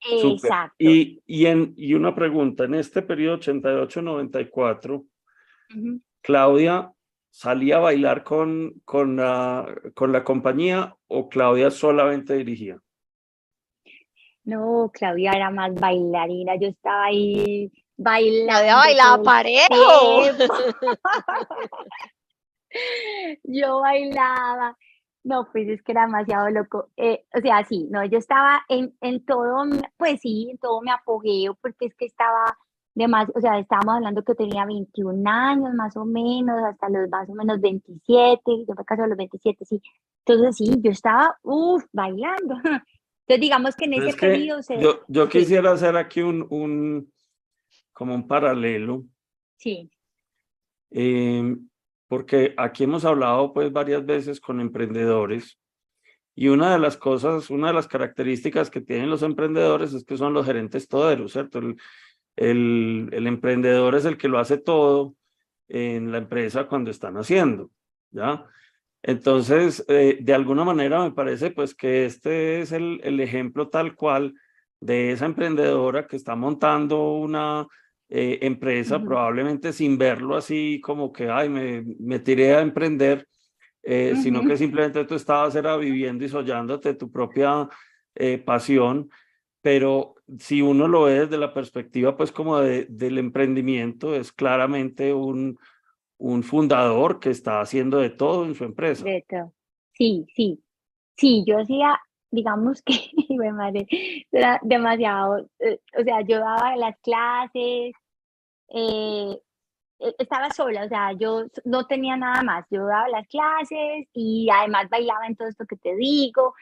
Exacto. Y, y, en, y una pregunta, en este periodo 88-94, Claudia salía a bailar con, con, la, con la compañía o Claudia solamente dirigía? No, Claudia era más bailarina, yo estaba ahí bailando. Claudia bailaba parejo. [laughs] [laughs] yo bailaba. No, pues es que era demasiado loco. Eh, o sea, sí, no, yo estaba en, en todo, pues sí, en todo mi apogeo, porque es que estaba de más, o sea, estábamos hablando que tenía 21 años más o menos, hasta los más o menos 27, yo me casé a los 27, sí. Entonces sí, yo estaba, uff, bailando. [laughs] Entonces digamos que en ese periodo... Se, yo, yo quisiera hacer aquí un, un, como un paralelo. Sí. Eh, porque aquí hemos hablado pues varias veces con emprendedores y una de las cosas, una de las características que tienen los emprendedores es que son los gerentes toderos, ¿cierto? El, el, emprendedor es el que lo hace todo en la empresa cuando están haciendo, ¿ya? Entonces, eh, de alguna manera me parece pues que este es el ejemplo tal cual de esa emprendedora que está montando una eh, empresa, probablemente sin verlo así como que, ay, me, me tiré a emprender, eh, sino que simplemente tú estabas era viviendo y soñándote tu propia eh, pasión, pero si uno lo ve desde la perspectiva pues como de, del emprendimiento, es claramente un, un fundador que está haciendo de todo en su empresa. De todo. Sí, sí. Sí, yo hacía, digamos que, [laughs] madre, era demasiado, o sea, yo daba las clases, eh, e, estaba sola, o sea, yo no tenía nada más, yo daba las clases y además bailaba en todo esto que te digo,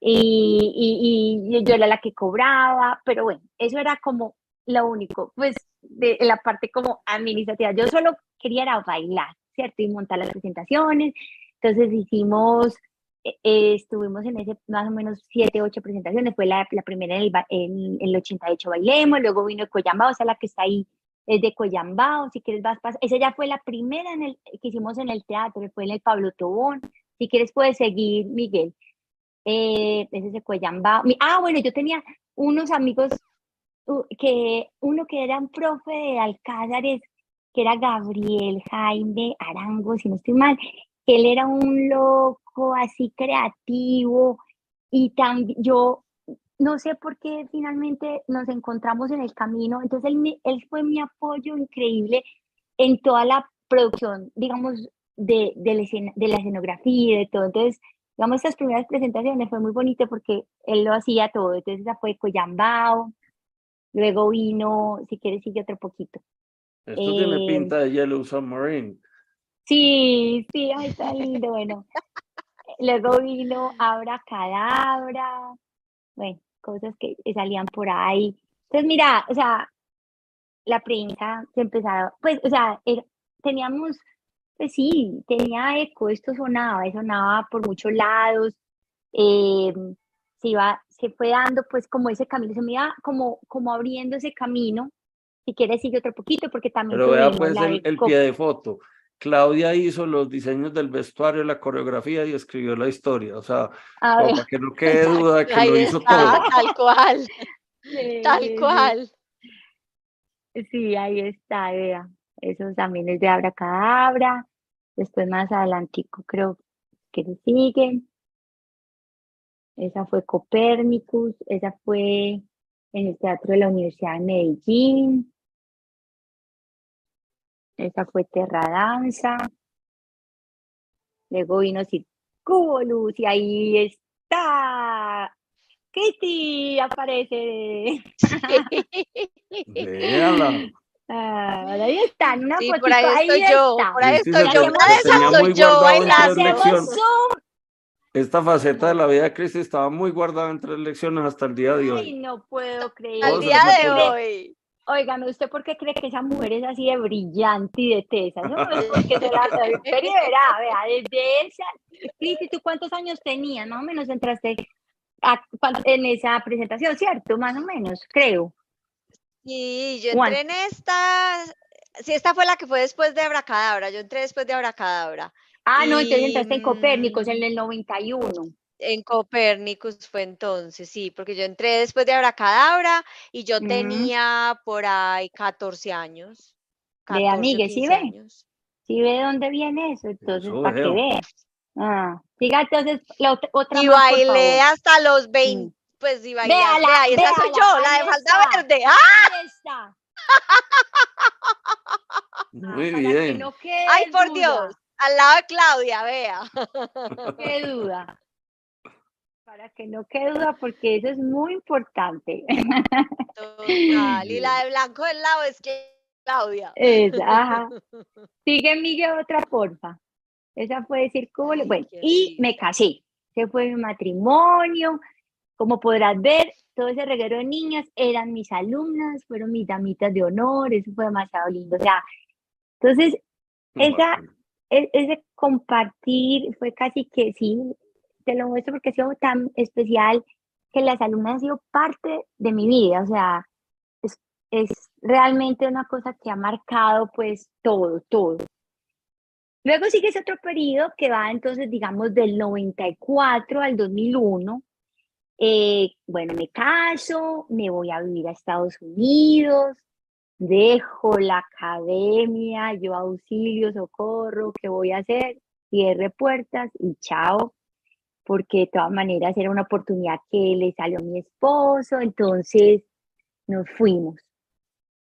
y, y, yo era la que cobraba, pero bueno, eso era como lo único, pues de la parte como administrativa, yo solo quería era bailar, ¿cierto? Y montar las presentaciones, entonces hicimos, eh, eh, estuvimos en ese más o menos siete, ocho presentaciones, fue la, la primera en el, en el 88 Bailemos, luego vino Coyamba, o sea, la que está ahí es de Coyambao, si quieres vas, esa ya fue la primera en el, que hicimos en el teatro, fue en el Pablo Tobón, si quieres puedes seguir, Miguel, eh, ese es de Coyambao, ah, bueno, yo tenía unos amigos, que uno que era un profe de Alcázares, que era Gabriel Jaime Arango, si no estoy mal, que él era un loco así creativo, y también yo no sé por qué finalmente nos encontramos en el camino. Entonces él, él fue mi apoyo increíble en toda la producción, digamos, de, de, la, de la escenografía y de todo. Entonces, digamos, estas primeras presentaciones fue muy bonito porque él lo hacía todo. Entonces esa fue Coyambao, luego vino, si quieres sigue otro poquito. Esto tiene eh, pinta de Yellow Submarine. Sí, sí, ay, está lindo, bueno. Luego vino Abra Cadabra, bueno, cosas que salían por ahí. Entonces, mira, o sea, la prensa se empezaba, pues, o sea, teníamos, pues sí, tenía eco, esto sonaba, sonaba por muchos lados, eh, se iba, se fue dando pues como ese camino, se me iba como, como abriendo ese camino, si quieres sigue otro poquito, porque también... Pero vea pues el, el pie de foto, Claudia hizo los diseños del vestuario, la coreografía y escribió la historia. O sea, para que no quede [laughs] duda de que lo hizo todo. Tal cual. tal cual. Sí, ahí está, vea. Eso también es de Abracadabra. Después más adelantico creo que le siguen. Esa fue Copérnicus, esa fue en el Teatro de la Universidad de Medellín. Esa fue Terra Danza. Luego vino Circúbolus y ahí está. Kitty aparece. Véala. [laughs] Ah, ahí está, una Sí, por ahí estoy yo, está. por ahí estoy yo. Una de esas soy yo bailando. Esta faceta de la vida de Cristi estaba muy guardada en tres lecciones hasta el día de Ay, hoy. no puedo creer. Al día de hoy. Óigame, ¿usted por qué cree que esa mujer es así de brillante y de tesa? No, es porque se la. Pero verá, vea, desde esa. Cristi, ¿tú cuántos años tenías? Más o menos entraste a- en esa presentación, ¿cierto? Más o menos, creo. Sí, yo Juan. entré en esta. Sí, esta fue la que fue después de Abracadabra. Yo entré después de Abracadabra. Ah, no, entonces entraste en Copérnicos en mm, el 91. En Copérnicus fue entonces, sí, porque yo entré después de Abracadabra y yo Ujú. tenía por ahí 14 años. De 14 o amigues, ¿sí 15 ve? años. ¿Sí ve de dónde viene eso? Entonces, Eso para que vea. Ah, siga entonces la otra, otra Y más, por bailé favor. hasta los 20, pues y bailé. Véala, vea, y esa soy véala, yo, la ahí de falda está. verde. ¡Ah! Ahí está. Muy Ah, para que bien. no quede ¡Ay, por duda, Dios! Al lado de Claudia, vea. qué duda. Para que no quede duda, porque eso es muy importante. Total. Y la de [laughs] blanco del lado es que Claudia. Esa, ajá. [laughs] Sigue Miguel otra porfa. Esa fue decir cómo le- Bueno, y me casé. Ese fue mi matrimonio. Como podrás ver, todo ese reguero de niñas eran mis alumnas, fueron mis damitas de honor, eso fue demasiado lindo. O sea, entonces, esa, e- ese compartir fue casi que sí, te lo muestro porque ha sido tan especial que las alumnas han sido parte de mi vida, o sea, es, es realmente una cosa que ha marcado pues todo, todo. Luego sigue ese otro periodo que va entonces, digamos, del 94 al 2001. Eh, bueno, me caso, me voy a vivir a Estados Unidos, dejo la academia, yo auxilio, socorro, ¿qué voy a hacer? Cierre puertas y chao, porque de todas maneras era una oportunidad que le salió a mi esposo, entonces nos fuimos.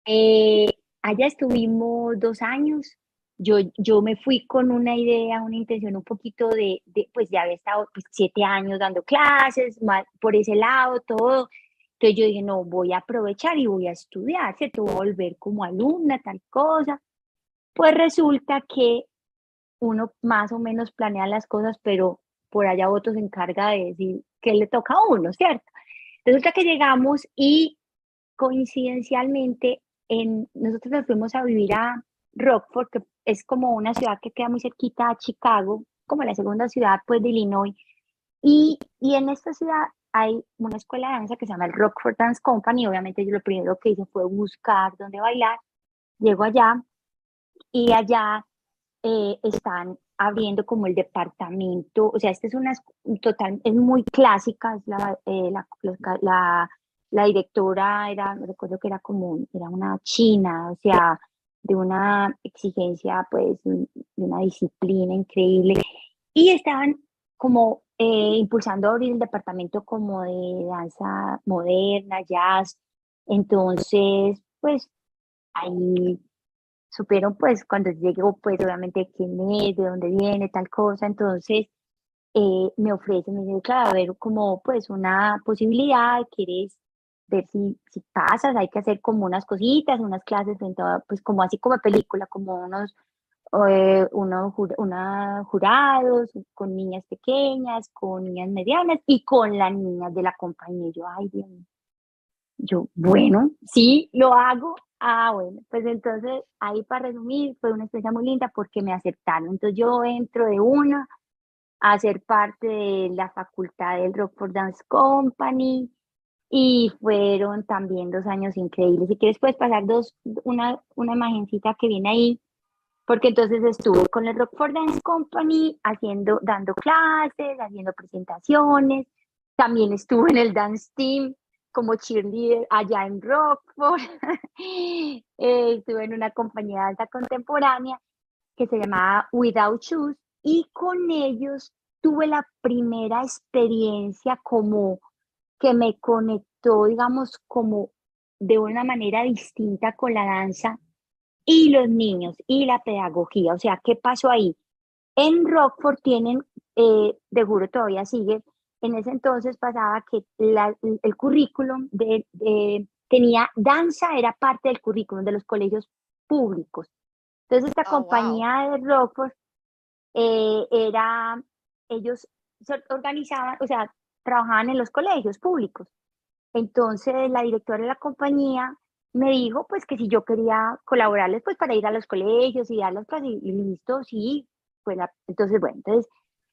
Eh, allá estuvimos dos años. Yo, yo me fui con una idea, una intención un poquito de, de pues ya había estado pues, siete años dando clases, por ese lado, todo. Entonces yo dije, no, voy a aprovechar y voy a estudiar, ¿cierto? Voy a volver como alumna, tal cosa. Pues resulta que uno más o menos planea las cosas, pero por allá otro se encarga de decir qué le toca a uno, ¿cierto? Resulta que llegamos y coincidencialmente en, nosotros nos fuimos a vivir a Rockford, que es como una ciudad que queda muy cerquita a Chicago, como la segunda ciudad pues de Illinois. Y, y en esta ciudad hay una escuela de danza que se llama el Rockford Dance Company. Obviamente yo lo primero que hice fue buscar dónde bailar. Llego allá y allá eh, están abriendo como el departamento, o sea, esta es una total, es muy clásica, es la, eh, la, directora era, recuerdo que era como, era una china, o sea, de una exigencia, pues, de una disciplina increíble, y estaban como eh, impulsando abrir el departamento como de danza moderna, jazz, entonces, pues, ahí supieron pues cuando llegó pues obviamente quién es, de dónde viene, tal cosa, entonces eh, me ofrecen, me dicen, claro, a ver como pues una posibilidad, quieres ver si, si pasas, hay que hacer como unas cositas, unas clases, pues como así como película, como unos, eh, unos una jurados, con niñas pequeñas, con niñas medianas y con las niñas de la compañía. Yo, ay, Dios mío. Yo, bueno, sí, lo hago. Ah, bueno, pues entonces ahí para resumir, fue una experiencia muy linda porque me aceptaron. Entonces yo entro de una a ser parte de la facultad del Rockford Dance Company y fueron también dos años increíbles. Si quieres puedes pasar dos, una, una imagencita que viene ahí, porque entonces estuve con el Rockford Dance Company haciendo, dando clases, haciendo presentaciones, también estuve en el dance team como cheerleader allá en Rockford. [laughs] Eh, estuve en una compañía de danza contemporánea que se llamaba Without Shoes y con ellos tuve la primera experiencia como que me conectó, digamos, como de una manera distinta con la danza y los niños y la pedagogía. O sea, ¿qué pasó ahí? En Rockford tienen, eh, de juro todavía sigue, en ese entonces pasaba que la, el currículum de, tenía danza, era parte del currículum de los colegios públicos. Entonces esta Oh, wow. compañía de Rockford eh, era, ellos se organizaban, o sea, trabajaban en los colegios públicos. Entonces la directora de la compañía me dijo pues que si yo quería colaborarles pues para ir a los colegios y dar las clases y, y listo, sí, pues la- entonces bueno, entonces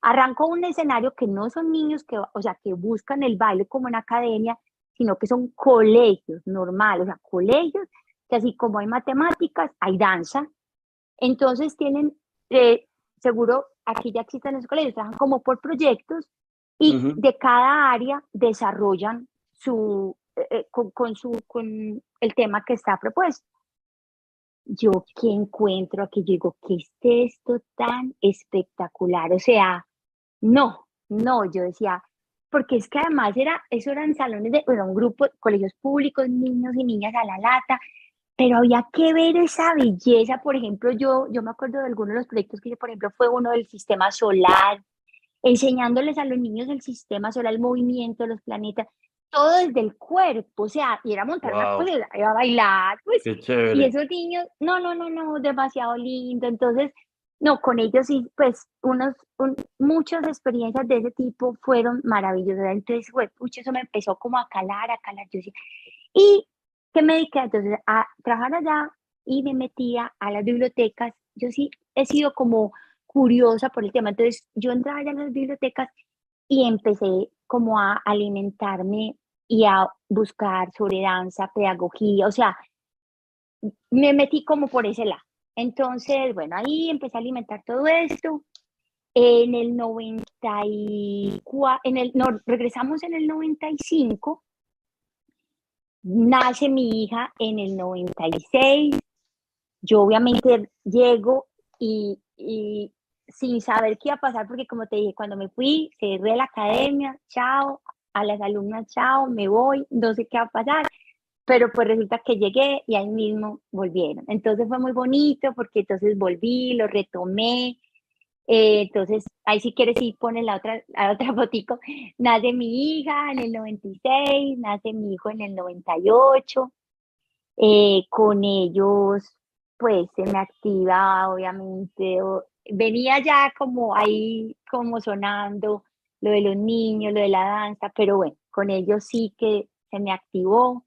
arrancó un escenario que no son niños que, o sea, que buscan el baile como en academia, sino que son colegios normales, o sea, colegios que así como hay matemáticas, hay danza. Entonces tienen, eh, seguro aquí ya existen esos colegios, trabajan como por proyectos y Ujú. de cada área desarrollan su, eh, eh, con, con su, con el tema que está propuesto. Yo que encuentro aquí, yo digo, ¿qué es esto tan espectacular? O sea, no, no, yo decía, porque es que además era, eso eran salones de, era un grupo, colegios públicos, niños y niñas a la lata, pero había que ver esa belleza, por ejemplo, yo, yo me acuerdo de algunos de los proyectos que hice, por ejemplo, fue uno del sistema solar, enseñándoles a los niños el sistema solar, el movimiento de los planetas, todo desde el cuerpo, o sea, y era montar una Wow. cosa, y era bailar, pues, y esos niños, no, no, no, no, demasiado lindo. Entonces, no, con ellos sí, pues, unos, un- muchas experiencias de ese tipo fueron maravillosas. Entonces, pucha, eso me empezó como a calar, a calar. Yo decía, y que me dediqué entonces a trabajar allá y me metía a las bibliotecas. Yo sí he sido como curiosa por el tema. Entonces, yo entraba allá a las bibliotecas y empecé como a alimentarme y a buscar sobre danza, pedagogía, o sea, me metí como por ese lado. Entonces, bueno, ahí empecé a alimentar todo esto. En el 94, en el, no, regresamos en el 95, nace mi hija en el 96. Yo obviamente llego y, sin saber qué iba a pasar, porque como te dije, cuando me fui, cerré la academia, chao, a las alumnas, chao, me voy, no sé qué va a pasar pero pues resulta que llegué y ahí mismo volvieron. Entonces fue muy bonito porque entonces volví, lo retomé. eh, entonces, ahí si quieres sí pones la otra, la otra [laughs] fotico. Nace mi hija en el 96, nace mi hijo en el 98. eh, con ellos, pues se me activa, obviamente. venía ya como ahí, como sonando lo de los niños, lo de la danza, pero bueno, con ellos sí que se me activó.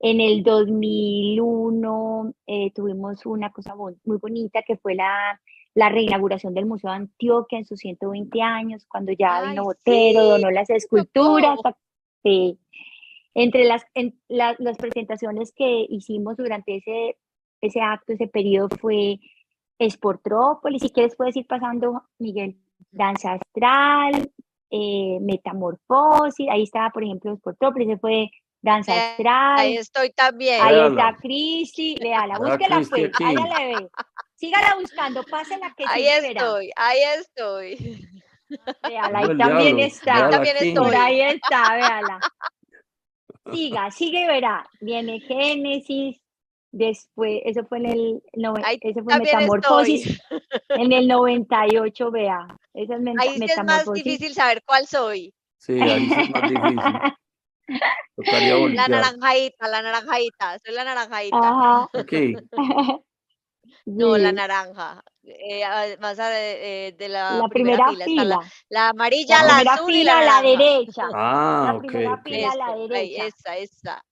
En el 2001 eh, tuvimos una cosa muy bonita que fue la, la reinauguración del Museo de Antioquia en sus 120 años, cuando ya Ay, vino Botero, sí, donó las esculturas. Entre las, en, la- las presentaciones que hicimos durante ese, ese acto, ese periodo fue Sportrópolis, si quieres puedes ir pasando, Miguel, Danza Astral, eh, Metamorfosis, ahí estaba, por ejemplo, Sportrópolis, ese fue Danza Eh, Astral. Ahí estoy también. Ahí Véala. está Cristi, véala, Vea a búsquela pues, ahí la ve. Sígala buscando, pásela que Ahí sí estoy, ahí estoy. Véala, ahí también está. véala También aquí. estoy. Por ahí está, véala. [laughs] Siga, sigue y verá. Viene Génesis, después, eso fue en el, Ahí eso fue Metamorfosis, estoy. [laughs] en el 98, vea. Esa es Ahí es más difícil saber cuál soy. Sí, ahí sí es más difícil. [laughs] Tocaría La naranjadita, la naranjadita. Soy la naranjadita. Ajá. [laughs] No, la naranja. Eh, ah, más a- eh, de la, la primera, primera fila. Está la, la amarilla, La la, primera azul y fila la a la naranja. derecha. Ah, La ok, primera fila a la derecha. esa, esa.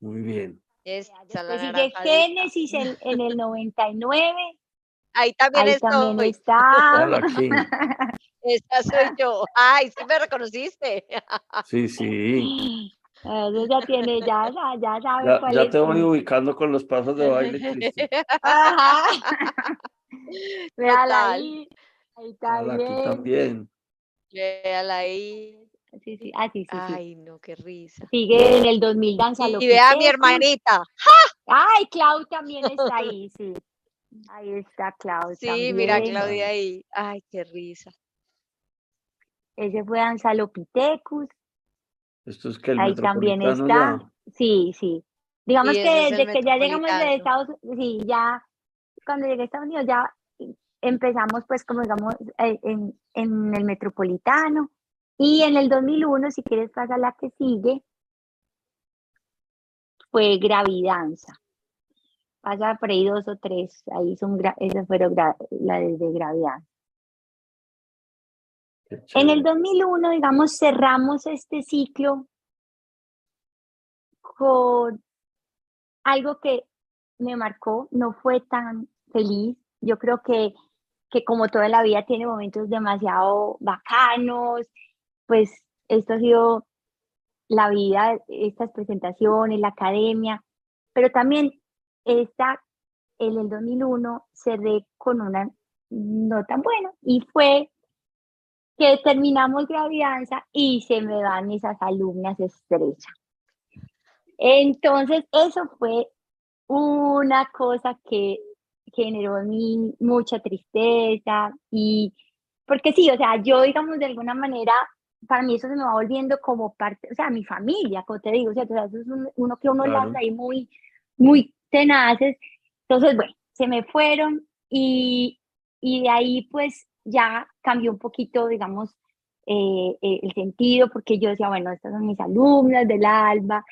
Muy bien. La Después. Génesis en, en el 99. Ahí también Ahí también estoy. está. Aquí. [laughs] Esa soy yo. Ay, sí me reconociste. [laughs] Sí, sí. Eso ya tiene, ya, ya, ya sabe Ya, cuál ya es te voy ubicando con los pasos de baile. Ajá. [laughs] Véala ahí. Ahí también. también. Véala ahí. Sí, sí. Ah, sí, sí, sí. Ay, no, qué risa. Sigue en el 2000 Danza Y vea a mi hermanita. Ay, Clau también está ahí, sí. Ahí está Clau Sí, mira. Claudia ahí. Ay, qué risa. Ese fue Danza Lopitecus. Esto es que el Ahí también está. ya. Sí, sí. Digamos que desde que ya llegamos de. Estados Unidos, sí, ya cuando llegué a Estados Unidos ya empezamos pues como digamos eh, en, en el metropolitano y en el 2001, si quieres pasar la que sigue, fue Gravidanza. Pasa por ahí dos o tres, ahí son, esas fueron la de Gravidanza. En el 2001, digamos, cerramos este ciclo con algo que me marcó, no fue tan feliz. Yo creo que, que como toda la vida tiene momentos demasiado bacanos, pues esto ha sido la vida, estas presentaciones, la academia, pero también esta, en el 2001 cerré con una no tan buena y fue que terminamos gravidanza y se me van esas alumnas estrechas. Entonces, eso fue una cosa que generó en mí mucha tristeza y porque sí, o sea, yo digamos de alguna manera, para mí eso se me va volviendo como parte, o sea, mi familia, como te digo, o sea, eso es uno que uno claro. ahí muy, muy tenaces. Entonces, bueno, se me fueron y, y de ahí pues ya cambió un poquito, digamos, eh, eh, el sentido, porque yo decía, bueno, estas son mis alumnas del ALBA,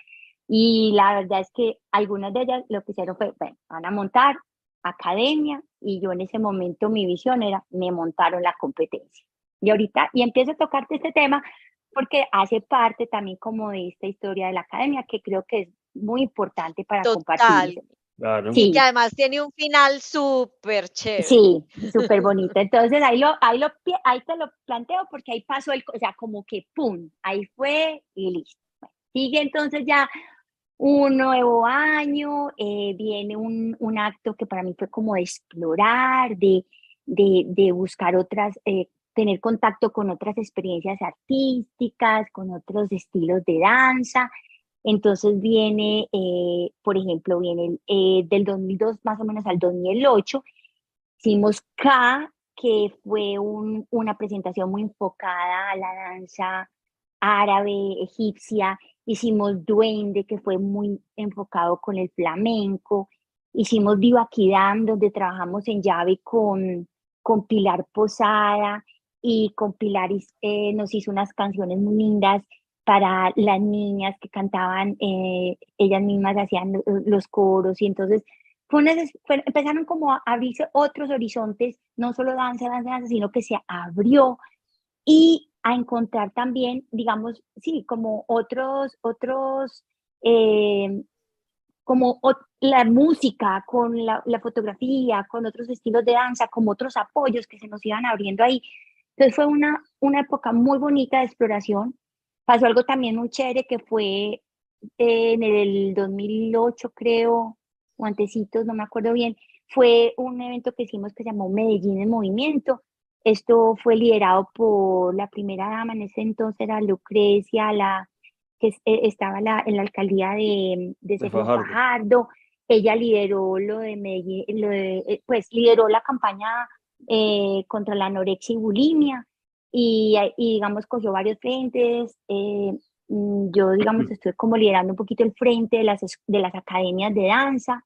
y la verdad es que algunas de ellas lo que hicieron fue, bueno, van a montar academia, y yo en ese momento mi visión era, me montaron la competencia. Y ahorita, y empiezo a tocarte este tema, porque hace parte también como de esta historia de la academia, que creo que es muy importante para compartir. Sí. Y que además tiene un final súper chévere. Sí, súper [laughs] bonito. Entonces ahí, lo, ahí, lo, ahí te lo planteo porque ahí pasó el, o sea, como que pum, ahí fue y listo. sigue entonces ya un nuevo año, eh, viene un, un, acto que para mí fue como de explorar, de, de, de buscar otras, eh, tener contacto con otras experiencias artísticas, con otros estilos de danza. Entonces viene, eh, por ejemplo, viene eh, del 2002 más o menos al 2008, hicimos K, que fue un, una presentación muy enfocada a la danza árabe, egipcia. Hicimos Duende, que fue muy enfocado con el flamenco. Hicimos Divaquidam, donde trabajamos en llave con, con Pilar Posada y con Pilar eh, nos hizo unas canciones muy lindas para las niñas que cantaban, eh, ellas mismas hacían los coros y entonces fue empezaron como a abrirse otros horizontes, no solo danza, danza, danza, sino que se abrió y a encontrar también, digamos, sí, como otros, otros, eh, como la música, con la, la, fotografía, con otros estilos de danza, como otros apoyos que se nos iban abriendo ahí. Entonces fue una, una época muy bonita de exploración Pasó algo también muy chévere que fue en el 2008, creo, o antecitos, no me acuerdo bien, fue un evento que hicimos que se llamó Medellín en Movimiento. Esto fue liderado por la primera dama, en ese entonces era Lucrecia, la, que eh, estaba la, en la alcaldía de, de, Fajardo. Ella lideró lo de Medellín, lo de, eh, pues lideró la campaña eh, contra la anorexia y bulimia y, digamos, cogió varios frentes. Eh, mm, yo, digamos, estoy como liderando un poquito el frente de las, de las academias de danza,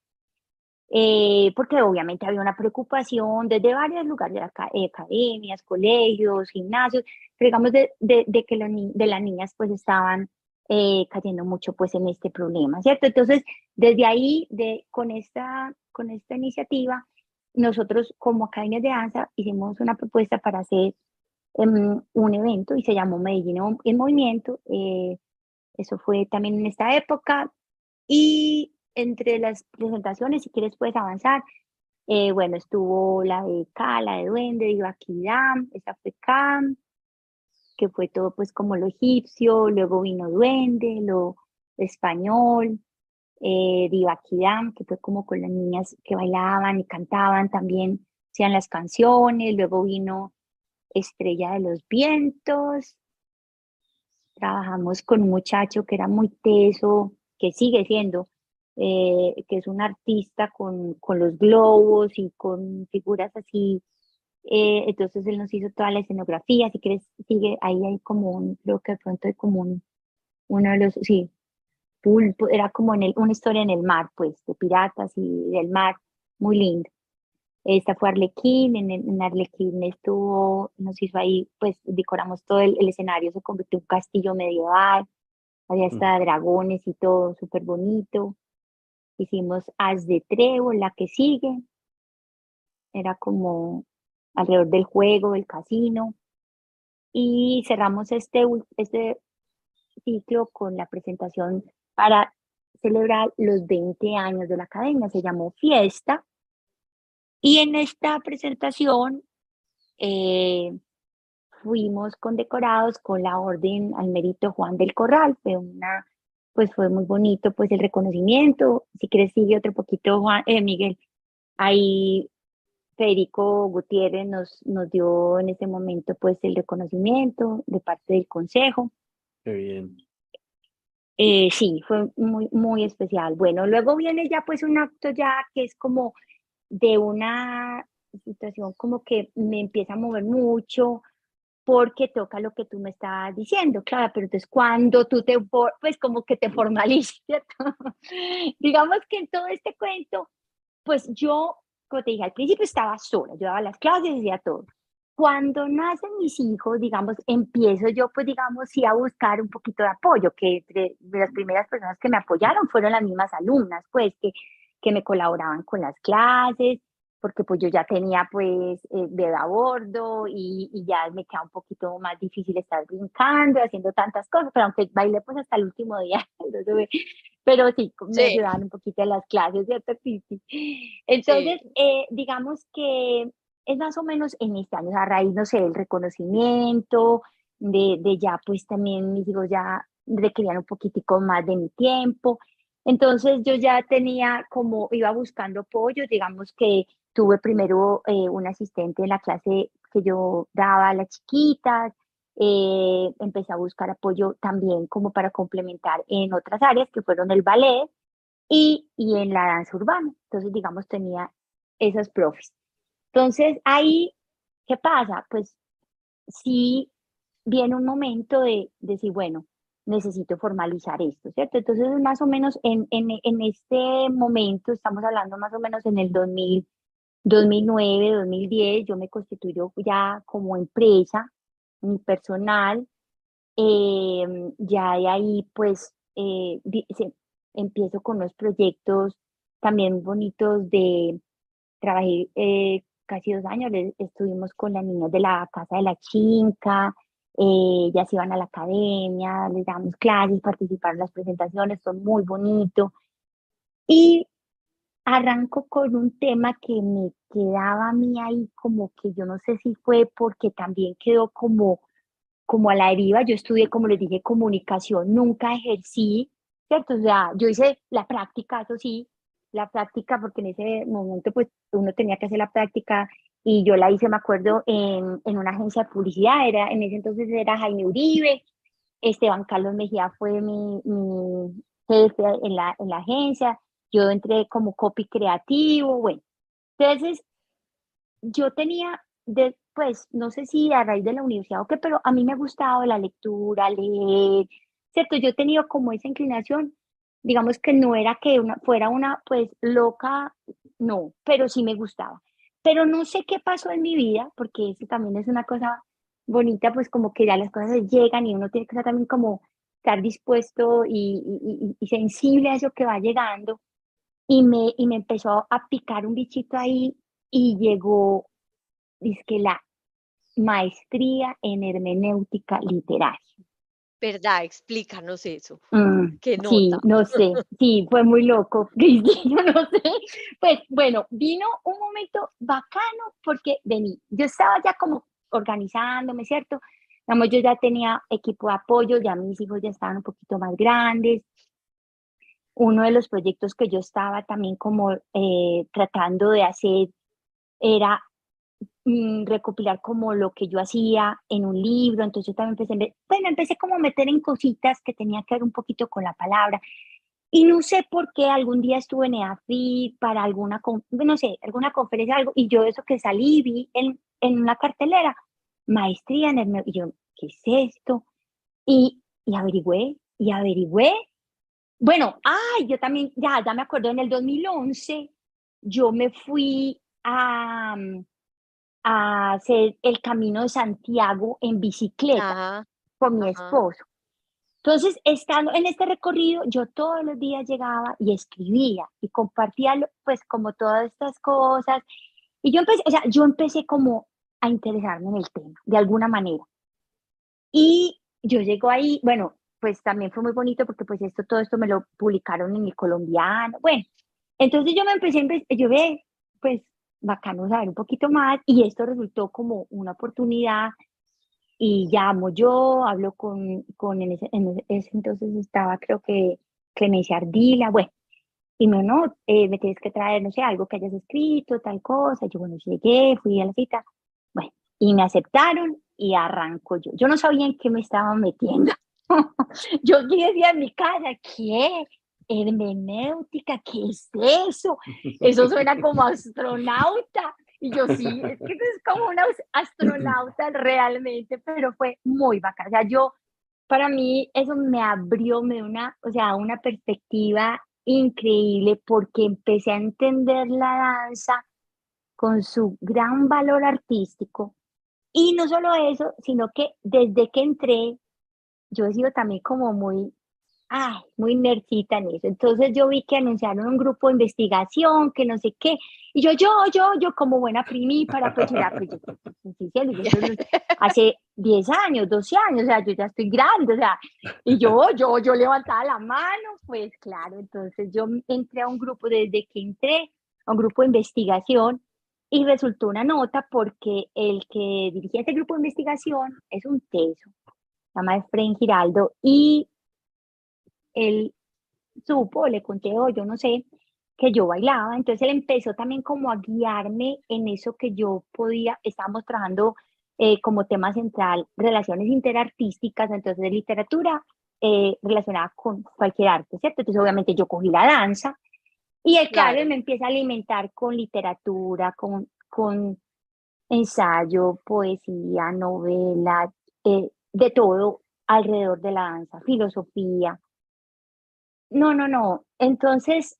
eh, porque obviamente había una preocupación desde varios lugares, de academias, colegios, gimnasios, pero digamos de, de, de que de las niñas pues estaban eh, cayendo mucho pues en este problema, ¿cierto? Entonces, desde ahí, de, con, esta, con esta iniciativa, nosotros como academias de danza hicimos una propuesta para hacer un evento y se llamó Medellín en Movimiento. Eh, eso fue también en esta época. Y entre las presentaciones, si quieres puedes avanzar, eh, bueno, estuvo la de K, la de Duende, Ibaquidam, esa fue Cam, que fue todo pues como lo egipcio, luego vino Duende, lo español, eh, Divaquidam, que fue como con las niñas que bailaban y cantaban también, hacían las canciones, luego vino Estrella de los Vientos. Trabajamos con un muchacho que era muy teso, que sigue siendo, eh, que es un artista con, con, los globos y con figuras así. Eh, entonces él nos hizo toda la escenografía, si quieres, sigue, ahí hay como un, creo que de pronto hay como un, uno de los, sí, pulpo, era como en el, una historia en el mar, pues, de piratas y del mar, muy lindo. Esta fue Arlequín, en, en Arlequín estuvo, nos hizo ahí, pues decoramos todo el, escenario, se convirtió en un castillo medieval, había hasta dragones y todo, súper bonito. Hicimos As de Trevo, la que sigue, era como alrededor del juego, del casino. Y cerramos este, este ciclo con la presentación para celebrar los 20 años de la academia, se llamó Fiesta. Y en esta presentación eh, fuimos condecorados con la Orden al Mérito Juan del Corral, fue una, pues fue muy bonito pues el reconocimiento, si quieres sigue otro poquito Juan, eh, Miguel, ahí Federico Gutiérrez nos, nos dio en ese momento pues el reconocimiento de parte del consejo. Qué bien. Eh, sí, fue muy, muy especial. Bueno, luego viene ya pues un acto ya que es como de una situación como que me empieza a mover mucho porque toca lo que tú me estabas diciendo, claro, pero entonces cuando tú te, pues como que te formalices, [laughs] ¿cierto? Digamos que en todo este cuento, pues yo como te dije, al principio estaba sola, yo daba las clases y hacía todo. Cuando nacen mis hijos, digamos, empiezo yo, pues, digamos, sí a buscar un poquito de apoyo, que entre las primeras personas que me apoyaron fueron las mismas alumnas, pues, que, que me colaboraban con las clases, porque pues yo ya tenía pues eh, a bordo y, y, ya me queda un poquito más difícil estar brincando, haciendo tantas cosas, pero aunque bailé pues hasta el último día, [laughs] pero sí, me ayudaban un poquito en las clases, ¿cierto, Cristi? Entonces, eh, digamos que es más o menos en este año, a raíz, no sé, del reconocimiento, de, de ya pues también mis hijos ya requerían un poquitico más de mi tiempo, entonces yo ya tenía como, iba buscando apoyo, digamos que tuve primero eh, un asistente en la clase que yo daba a las chiquitas, eh, empecé a buscar apoyo también como para complementar en otras áreas que fueron el ballet y, y en la danza urbana. Entonces, digamos, tenía esas profes. Entonces, ahí, ¿qué pasa? Pues sí viene un momento de, de decir, bueno, necesito formalizar esto, ¿cierto? Entonces, más o menos en, en, en este momento, estamos hablando más o menos en el 2000, 2009, 2010, yo me constituyo ya como empresa, mi personal, em, ya de ahí pues eh, empiezo con los proyectos también bonitos de, trabajé eh, casi dos años, estuvimos con las niñas de la Casa de la Chinca, eh, ya se iban a la academia, les damos clases, participaron en las presentaciones, fue muy bonito. Y arranco con un tema que me quedaba a mí ahí como que yo no sé si fue porque también quedó como, como a la deriva. Yo estudié, como les dije, comunicación, nunca ejercí, ¿cierto? O sea, yo hice la práctica, eso sí, la práctica, porque en ese momento pues uno tenía que hacer la práctica y yo la hice, me acuerdo, en, en una agencia de publicidad, era, en ese entonces era Jaime Uribe, Esteban Carlos Mejía fue mi, mi jefe en la, en la agencia, yo entré como copy creativo, bueno, entonces yo tenía, pues, no sé si a raíz de la universidad o qué, pero a mí me ha gustado la lectura, leer, ¿cierto? Yo he tenido como esa inclinación, digamos que no era que una, fuera una, pues, loca, no, pero sí me gustaba. Pero no sé qué pasó en mi vida, porque eso también es una cosa bonita, pues como que ya las cosas llegan y uno tiene que estar también como estar dispuesto y, sensible a eso que va llegando. Y me, y me empezó a picar un bichito ahí y llegó, que la maestría en hermenéutica literaria. ¿Verdad? Explícanos eso. Mm, ¿Qué nota? Sí, no sé, [laughs] sí, fue muy loco, [laughs] no sé. Pues bueno, vino un momento bacano porque vení, yo estaba ya como organizándome, ¿cierto? Digamos, yo ya tenía equipo de apoyo, ya mis hijos ya estaban un poquito más grandes. Uno de los proyectos que yo estaba también como eh, tratando de hacer era Mm, recopilar como lo que yo hacía en un libro, entonces yo también empecé, bueno, empecé como a meter en cositas que tenía que ver un poquito con la palabra. Y no sé por qué algún día estuve en EAFIT para alguna, no sé, alguna conferencia, algo, y yo eso que salí, vi en, en una cartelera, maestría en el, y yo, ¿qué es esto? Y, y averigüé, y averigüé. Bueno, ay, yo también, ya, ya me acuerdo, en el 2011 yo me fui a, a hacer el camino de Santiago en bicicleta con mi esposo. Entonces, estando en este recorrido, yo todos los días llegaba y escribía y compartía, pues, como todas estas cosas. Y yo empecé, o sea, yo empecé como a interesarme en el tema, de alguna manera. Y yo llego ahí, bueno, pues también fue muy bonito porque pues esto, todo esto me lo publicaron en el colombiano. Bueno, entonces yo me empecé, yo ve, pues bacano saber un poquito más y esto resultó como una oportunidad y llamo yo, hablo con, con en, ese, entonces estaba creo que Clemencia Ardila, bueno, y me no, eh, me tienes que traer, no sé, algo que hayas escrito, tal cosa, yo bueno, llegué, fui a la cita, bueno, y me aceptaron y arranco yo. Yo no sabía en qué me estaban metiendo. [laughs] yo decía en mi casa, ¿qué? Hermenéutica, ¿qué es eso? Eso suena como astronauta. Y yo sí, es que es como una astronauta realmente, pero fue muy bacán. O sea, yo, para mí, eso me abrió, me una, o sea, una perspectiva increíble porque empecé a entender la danza con su gran valor artístico. Y no solo eso, sino que desde que entré, yo he sido también como muy ay, muy nercita en eso. Entonces yo vi que anunciaron un grupo de investigación, que no sé qué, y yo, yo, yo, yo como buena primípara, pues mira, pues yo, hace 10 años, 12 años, o sea, yo ya estoy grande, o sea, y yo, yo, yo levantaba la mano, pues claro, entonces yo entré a un grupo, desde que entré a un grupo de investigación, y resultó una nota porque el que dirigía ese grupo de investigación es un teso, se llama Efraín Giraldo, y él supo, le conté, o yo no sé, que yo bailaba, entonces él empezó también como a guiarme en eso que yo podía, estábamos trabajando eh, como tema central relaciones interartísticas, entonces de literatura eh, relacionada con cualquier arte, ¿cierto? Entonces obviamente yo cogí la danza y el claro. me empieza a alimentar con literatura, con, con ensayo, poesía, novela, eh, de todo alrededor de la danza, filosofía, no, no, no. Entonces,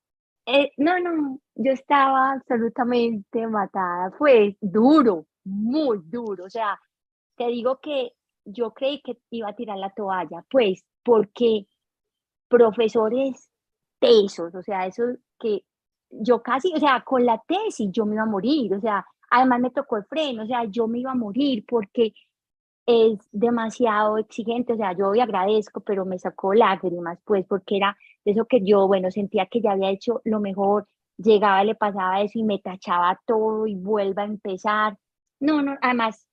eh, no, no, yo estaba absolutamente matada. Fue duro, muy duro. O sea, te digo que yo creí que iba a tirar la toalla, pues, porque profesores tesos, o sea, eso que yo casi, o sea, con la tesis yo me iba a morir, o sea, además me tocó el freno, o sea, yo me iba a morir porque es demasiado exigente, o sea, yo agradezco, pero me sacó lágrimas, pues, porque era eso que yo, bueno, sentía que ya había hecho lo mejor, llegaba, le pasaba eso y me tachaba todo y vuelva a empezar. No, no, además,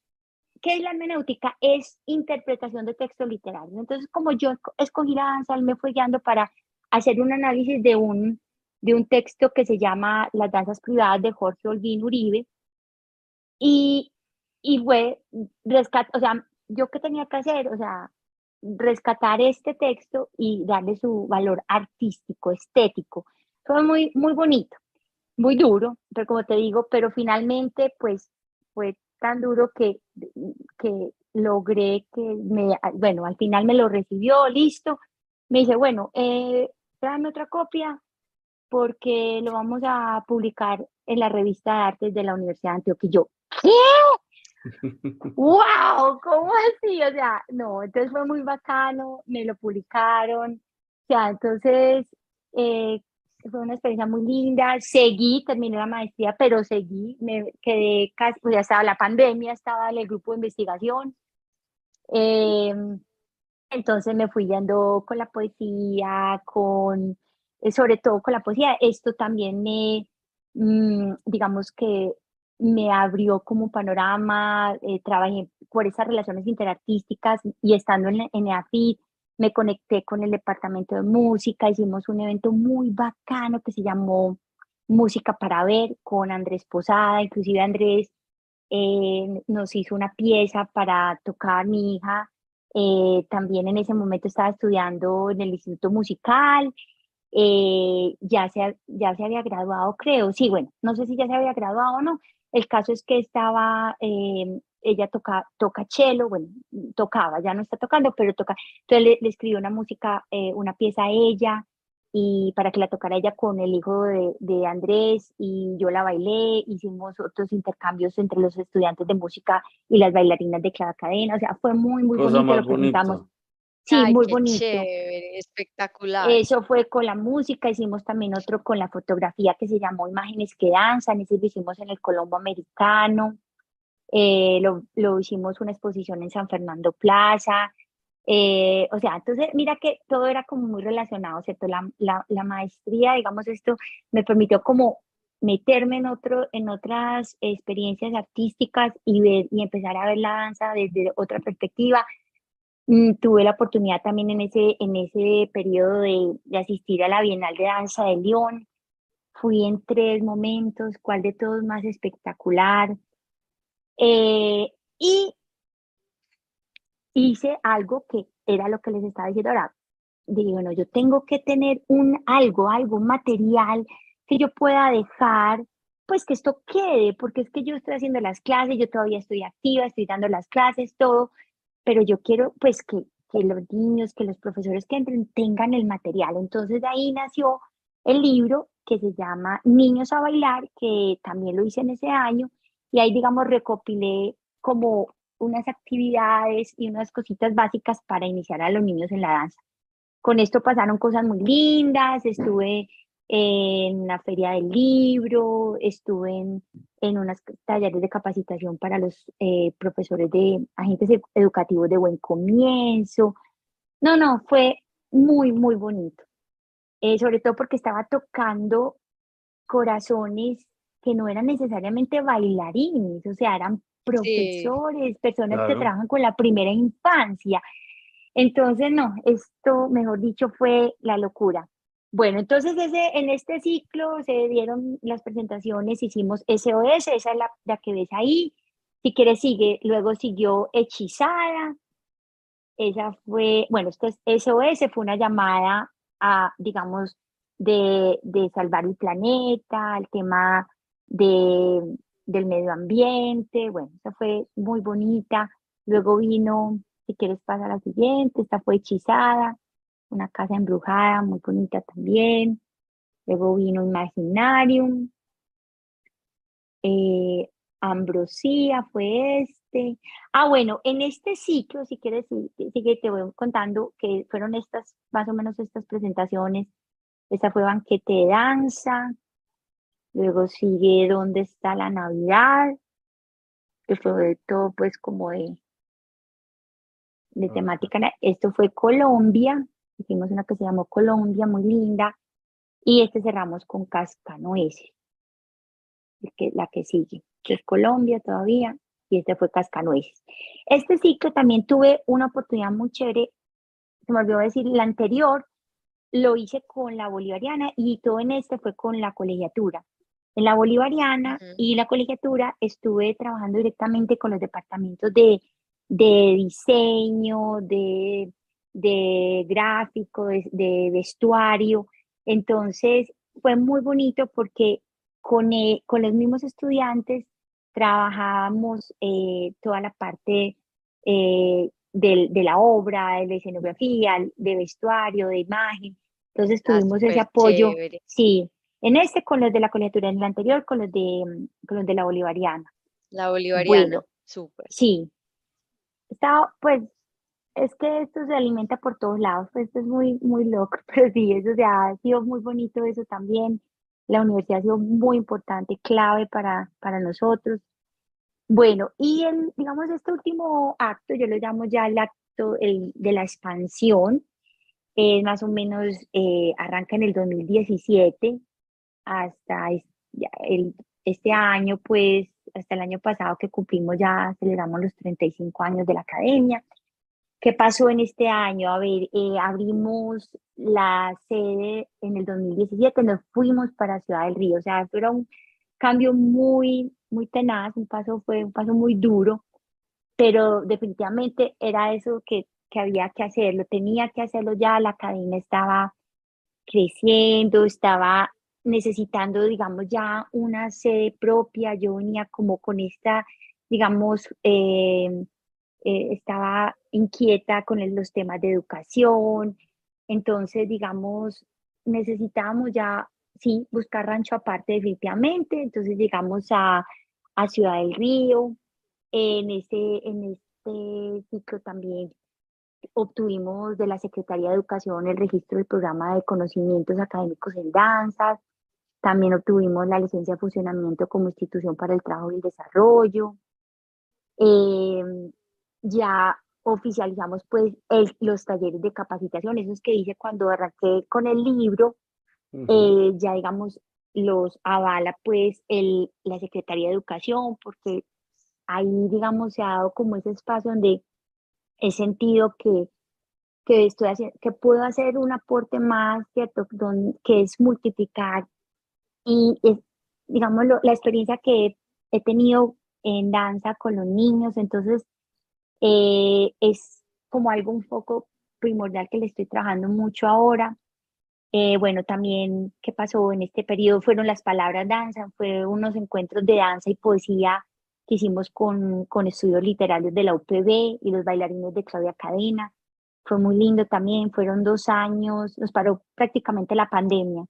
¿qué es la hermenéutica? Es interpretación de texto literario. Entonces, como yo escogí la danza, él me fue guiando para hacer un análisis de un, de un texto que se llama Las danzas privadas de Jorge Olguín Uribe. Y, y fue rescat, o sea, yo qué tenía que hacer, o sea, rescatar este texto y darle su valor artístico, estético. Fue muy, muy bonito, muy duro, pero como te digo, pero finalmente pues fue tan duro que, que logré que me, bueno, al final me lo recibió, listo. Me dice, bueno, eh, tráeme otra copia porque lo vamos a publicar en la revista de artes de la Universidad de Antioquia. Y yo, ¿qué? ¡Wow! ¿Cómo así? O sea, no, entonces fue muy bacano, me lo publicaron, o sea, entonces eh, fue una experiencia muy linda, seguí, terminé la maestría, pero seguí, me quedé casi, pues ya estaba la pandemia, estaba en el grupo de investigación, em, entonces me fui yendo con la poesía, con, eh, sobre todo con la poesía, esto también me, mm, digamos que me abrió como panorama, eh, trabajé por esas relaciones interartísticas y estando en, en EAFIT me conecté con el departamento de música, hicimos un evento muy bacano que se llamó Música para Ver con Andrés Posada, inclusive Andrés eh, nos hizo una pieza para tocar mi hija, eh, también en ese momento estaba estudiando en el Instituto Musical, ya, se, ya se había graduado creo, sí, bueno, no sé si ya se había graduado o no, el caso es que estaba, eh, ella toca, toca cello, bueno, tocaba, ya no está tocando, pero toca. Entonces le, escribió una música, eh, una pieza a ella. y para que la tocara ella con el hijo de, de, Andrés y yo la bailé, hicimos otros intercambios entre los estudiantes de música y las bailarinas de cada cadena, o sea, fue muy, muy bonito lo presentamos. Sí, muy bonito. Chévere, espectacular. Eso fue con la música, hicimos también otro con la fotografía que se llamó Imágenes que Danzan, ese lo hicimos en el Colombo Americano, eh, lo, lo hicimos una exposición en San Fernando Plaza, eh, o sea, entonces mira que todo era como muy relacionado, ¿cierto? La, la, la, maestría, digamos, esto me permitió como meterme en, otro, en otras experiencias artísticas y, ver, y empezar a ver la danza desde otra perspectiva. Mm, tuve la oportunidad también en ese, en ese periodo de, de asistir a la Bienal de Danza de León. Fui en tres momentos, cuál de todos más espectacular. Eh, y hice algo que era lo que les estaba diciendo ahora. Digo, bueno, yo tengo que tener un algo, algo material que yo pueda dejar, pues que esto quede, porque es que yo estoy haciendo las clases, yo todavía estoy activa, estoy dando las clases, todo, pero yo quiero pues que, que los niños, que los profesores que entren tengan el material. Entonces de ahí nació el libro que se llama Niños a Bailar, que también lo hice en ese año, y ahí, digamos, recopilé como unas actividades y unas cositas básicas para iniciar a los niños en la danza. Con esto pasaron cosas muy lindas, estuve en la feria del libro, estuve en, en unos talleres de capacitación para los eh, profesores de agentes educativos de buen comienzo. No, no, fue muy, muy bonito. Eh, sobre todo porque estaba tocando corazones que no eran necesariamente bailarines, o sea, eran profesores, personas que trabajan con la primera infancia. Entonces, no, esto, mejor dicho, fue la locura. Bueno, entonces ese, en este ciclo se dieron las presentaciones, hicimos SOS, esa es la, que ves ahí. Si quieres, sigue. Luego siguió Hechizada. Esa fue, bueno, esto es SOS, fue una llamada a, digamos, de, de salvar el planeta, el tema de del medio ambiente, bueno, esta fue muy bonita. Luego vino, si quieres pasar a la siguiente, esta fue hechizada, una casa embrujada, muy bonita también. Luego vino Imaginarium, eh, Ambrosía fue este. Ah, bueno, en este ciclo, si quieres, sigue, te voy contando que fueron estas, más o menos estas presentaciones. Esta fue banquete de danza, Luego sigue ¿Dónde está la Navidad? Que fue todo pues como de, de temática. Esto fue Colombia. Hicimos una que se llamó Colombia, muy linda. Y este cerramos con Cascanueces, que, la que sigue. Que es Colombia todavía. Y este fue Cascanueces. Este ciclo también tuve una oportunidad muy chévere. Se me olvidó decir, la anterior lo hice con la bolivariana y todo en este fue con la colegiatura. En la bolivariana y la colegiatura estuve trabajando directamente con los departamentos de, de diseño, de, de gráfico, de, vestuario. Entonces fue muy bonito porque con, e, con los mismos estudiantes trabajábamos eh, toda la parte eh, de, de, la obra, de la escenografía, de vestuario, de imagen. Entonces ah, tuvimos ese apoyo. Sí, en este con los de la colegiatura, en el anterior con los de, con los de la bolivariana. La bolivariana, súper. Sí. Está, pues, es que esto se alimenta por todos lados, pues esto es muy, muy loco, [laughs] pero sí, eso se ha sido muy bonito eso también. La universidad ha sido muy importante, clave para, para nosotros. Bueno, y el, digamos, este último acto, yo lo llamo ya el acto el, de la expansión, eh, más o menos eh, arranca en el 2017, hasta el, este año, pues hasta el año pasado que cumplimos ya, celebramos los 35 años de la academia. ¿Qué pasó en este año? A ver, eh, abrimos la sede en el 2017, nos fuimos para Ciudad del Río, o sea, fue un cambio muy, muy tenaz, un paso, fue un paso muy duro, pero definitivamente era eso que, que había que hacerlo, tenía que hacerlo ya, la academia estaba creciendo, estaba necesitando, digamos, ya una sede propia. Yo venía como con esta, digamos, eh, eh, estaba inquieta con los temas de educación. Entonces, digamos, necesitábamos ya, sí, buscar rancho aparte definitivamente, entonces llegamos a, a Ciudad del Río, en este, en este ciclo también obtuvimos de la Secretaría de Educación el registro del programa de conocimientos académicos en danza, también obtuvimos la licencia de funcionamiento como institución para el trabajo y el desarrollo. Em, ya oficializamos pues los talleres de capacitación, eso es que dice cuando arranqué con el libro, eh, ya digamos los avala pues el, la Secretaría de Educación, porque ahí digamos se ha dado como ese espacio donde he sentido que, que, estoy haciendo, que puedo hacer un aporte más, ¿cierto? que es multiplicar y es, digamos, la experiencia que he, tenido en danza con los niños, entonces eh, es como algo un poco primordial que le estoy trabajando mucho ahora. Eh, bueno, también, ¿qué pasó en este periodo? Fueron las palabras danza, fue unos encuentros de danza y poesía que hicimos con, con estudios literarios de la UPB y los bailarines de Claudia Cadena. Fue muy lindo también, fueron dos años, nos paró prácticamente la pandemia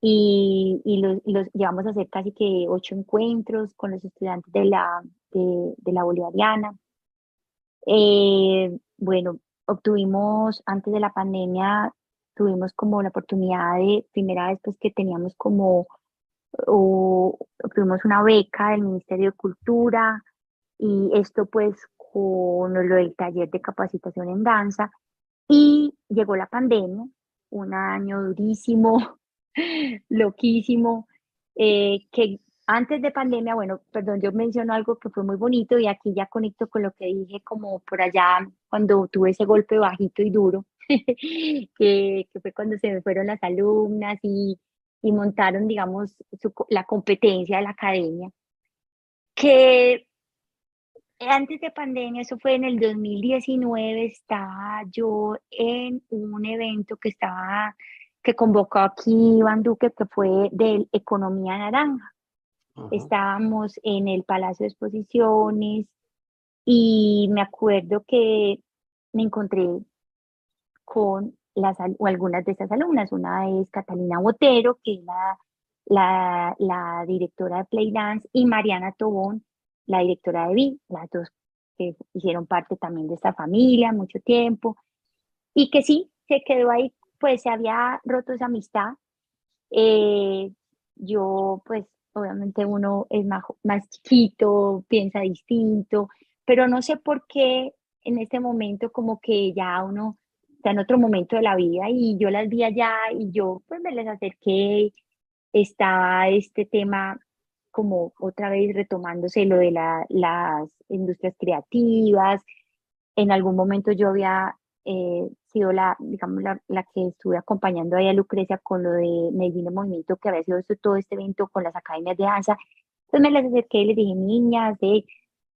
y, y los, llevamos a hacer casi que ocho encuentros con los estudiantes de la, de la Bolivariana. Eh, bueno, obtuvimos antes de la pandemia, tuvimos como la oportunidad de, primera vez pues que teníamos como, obtuvimos una beca del Ministerio de Cultura y esto pues con lo del taller de capacitación en danza y llegó la pandemia, un año durísimo, [laughs] loquísimo, eh, que antes de pandemia, bueno, perdón, yo menciono algo que fue muy bonito y aquí ya conecto con lo que dije como por allá cuando tuve ese golpe bajito y duro, [laughs] que, fue cuando se me fueron las alumnas y, y montaron, digamos, la competencia de la academia, que antes de pandemia, eso fue en el 2019, estaba yo en un evento que estaba que convocó aquí Iván Duque, que fue de Economía Naranja. Estábamos en el Palacio de Exposiciones y me acuerdo que me encontré con las, o algunas de esas alumnas. Una es Catalina Botero, que es la, directora de Playdance, y Mariana Tobón, la directora de Vi, las dos que hicieron parte también de esta familia mucho tiempo, y que sí, se quedó ahí pues se había roto esa amistad. Eh, yo, pues, obviamente uno es más, más chiquito, piensa distinto, pero no sé por qué en este momento como que ya uno está en otro momento de la vida y yo las vi allá y yo pues me les acerqué, estaba este tema como otra vez retomándose lo de la, las industrias creativas. En algún momento yo había eh, sido la, digamos, la, la, que estuve acompañando ahí a Lucrecia con lo de Medellín en Movimiento, que había sido todo este evento con las academias de danza. Entonces me les acerqué y les dije, niñas, de,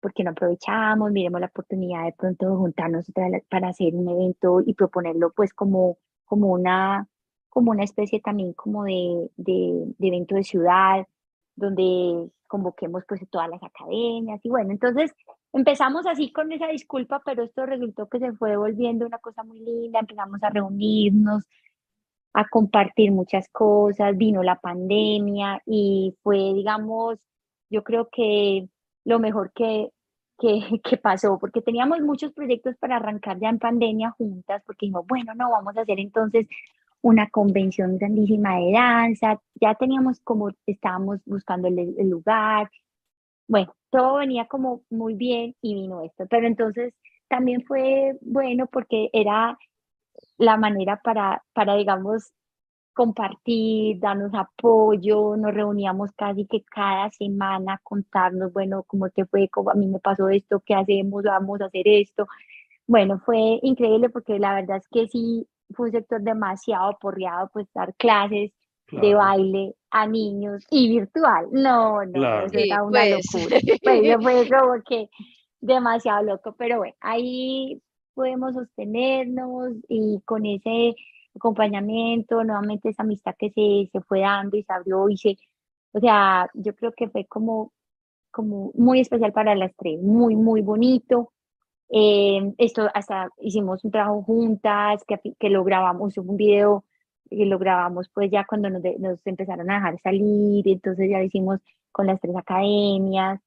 ¿por qué no aprovechamos? Miremos la oportunidad de pronto juntarnos para, hacer un evento y proponerlo pues como, como, una, como una especie también como de, de, de evento de ciudad, donde convoquemos pues todas las academias y bueno, entonces empezamos así con esa disculpa, pero esto resultó que se fue volviendo una cosa muy linda, empezamos a reunirnos, a compartir muchas cosas, vino la pandemia y fue, digamos, yo creo que lo mejor que, que, [laughs] pasó, porque teníamos muchos proyectos para arrancar ya en pandemia juntas, porque dijimos, bueno, no, vamos a hacer entonces una convención grandísima de danza, ya teníamos como, estábamos buscando el, el lugar, bueno, todo venía como muy bien y vino esto, pero entonces también fue bueno porque era la manera para, para digamos, compartir, darnos apoyo, nos reuníamos casi que cada semana, contarnos, bueno, cómo te fue, cómo a mí me pasó esto, qué hacemos, vamos a hacer esto. Bueno, fue increíble porque la verdad es que sí, fue un sector demasiado aporreado, pues dar clases de baile a niños y virtual. No, no, eso era una pues. locura. Pues fue [laughs] como que demasiado loco, pero bueno, ahí podemos sostenernos y con ese acompañamiento, nuevamente esa amistad que se, se fue dando y se abrió y se, o sea, yo creo que fue como, como muy especial para las tres, muy, muy bonito. Eh, esto hasta hicimos un trabajo juntas, que, que lo grabamos, un video y lo grabamos pues ya cuando nos, nos empezaron a dejar salir, entonces ya lo hicimos con las tres academias.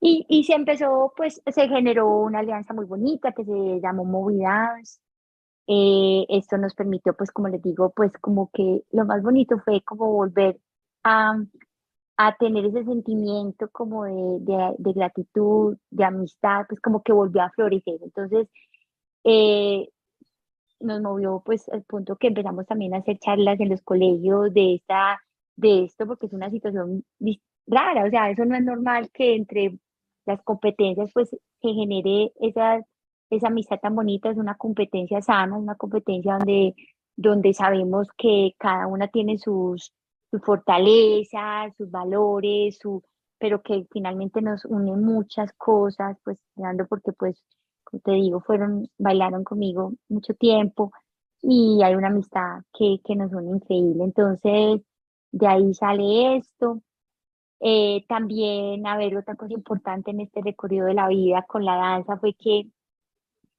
Y, y se empezó, pues se generó una alianza muy bonita que se llamó Movidas. Eh, esto nos permitió, pues como les digo, pues como que lo más bonito fue como volver a, a tener ese sentimiento como de, de, de, gratitud, de amistad, pues como que volvió a florecer. Entonces, eh, nos movió pues al punto que empezamos también a hacer charlas en los colegios de, esta, de esto, porque es una situación rara, o sea, eso no es normal que entre las competencias pues se genere esa, esa amistad tan bonita, es una competencia sana, una competencia donde, donde sabemos que cada una tiene sus, sus fortalezas, sus valores, su, pero que finalmente nos une muchas cosas, pues, porque pues como te digo, fueron, bailaron conmigo mucho tiempo y hay una amistad que, que nos une increíble. Entonces, de ahí sale esto. Eh, también, a ver, otra cosa importante en este recorrido de la vida con la danza fue que,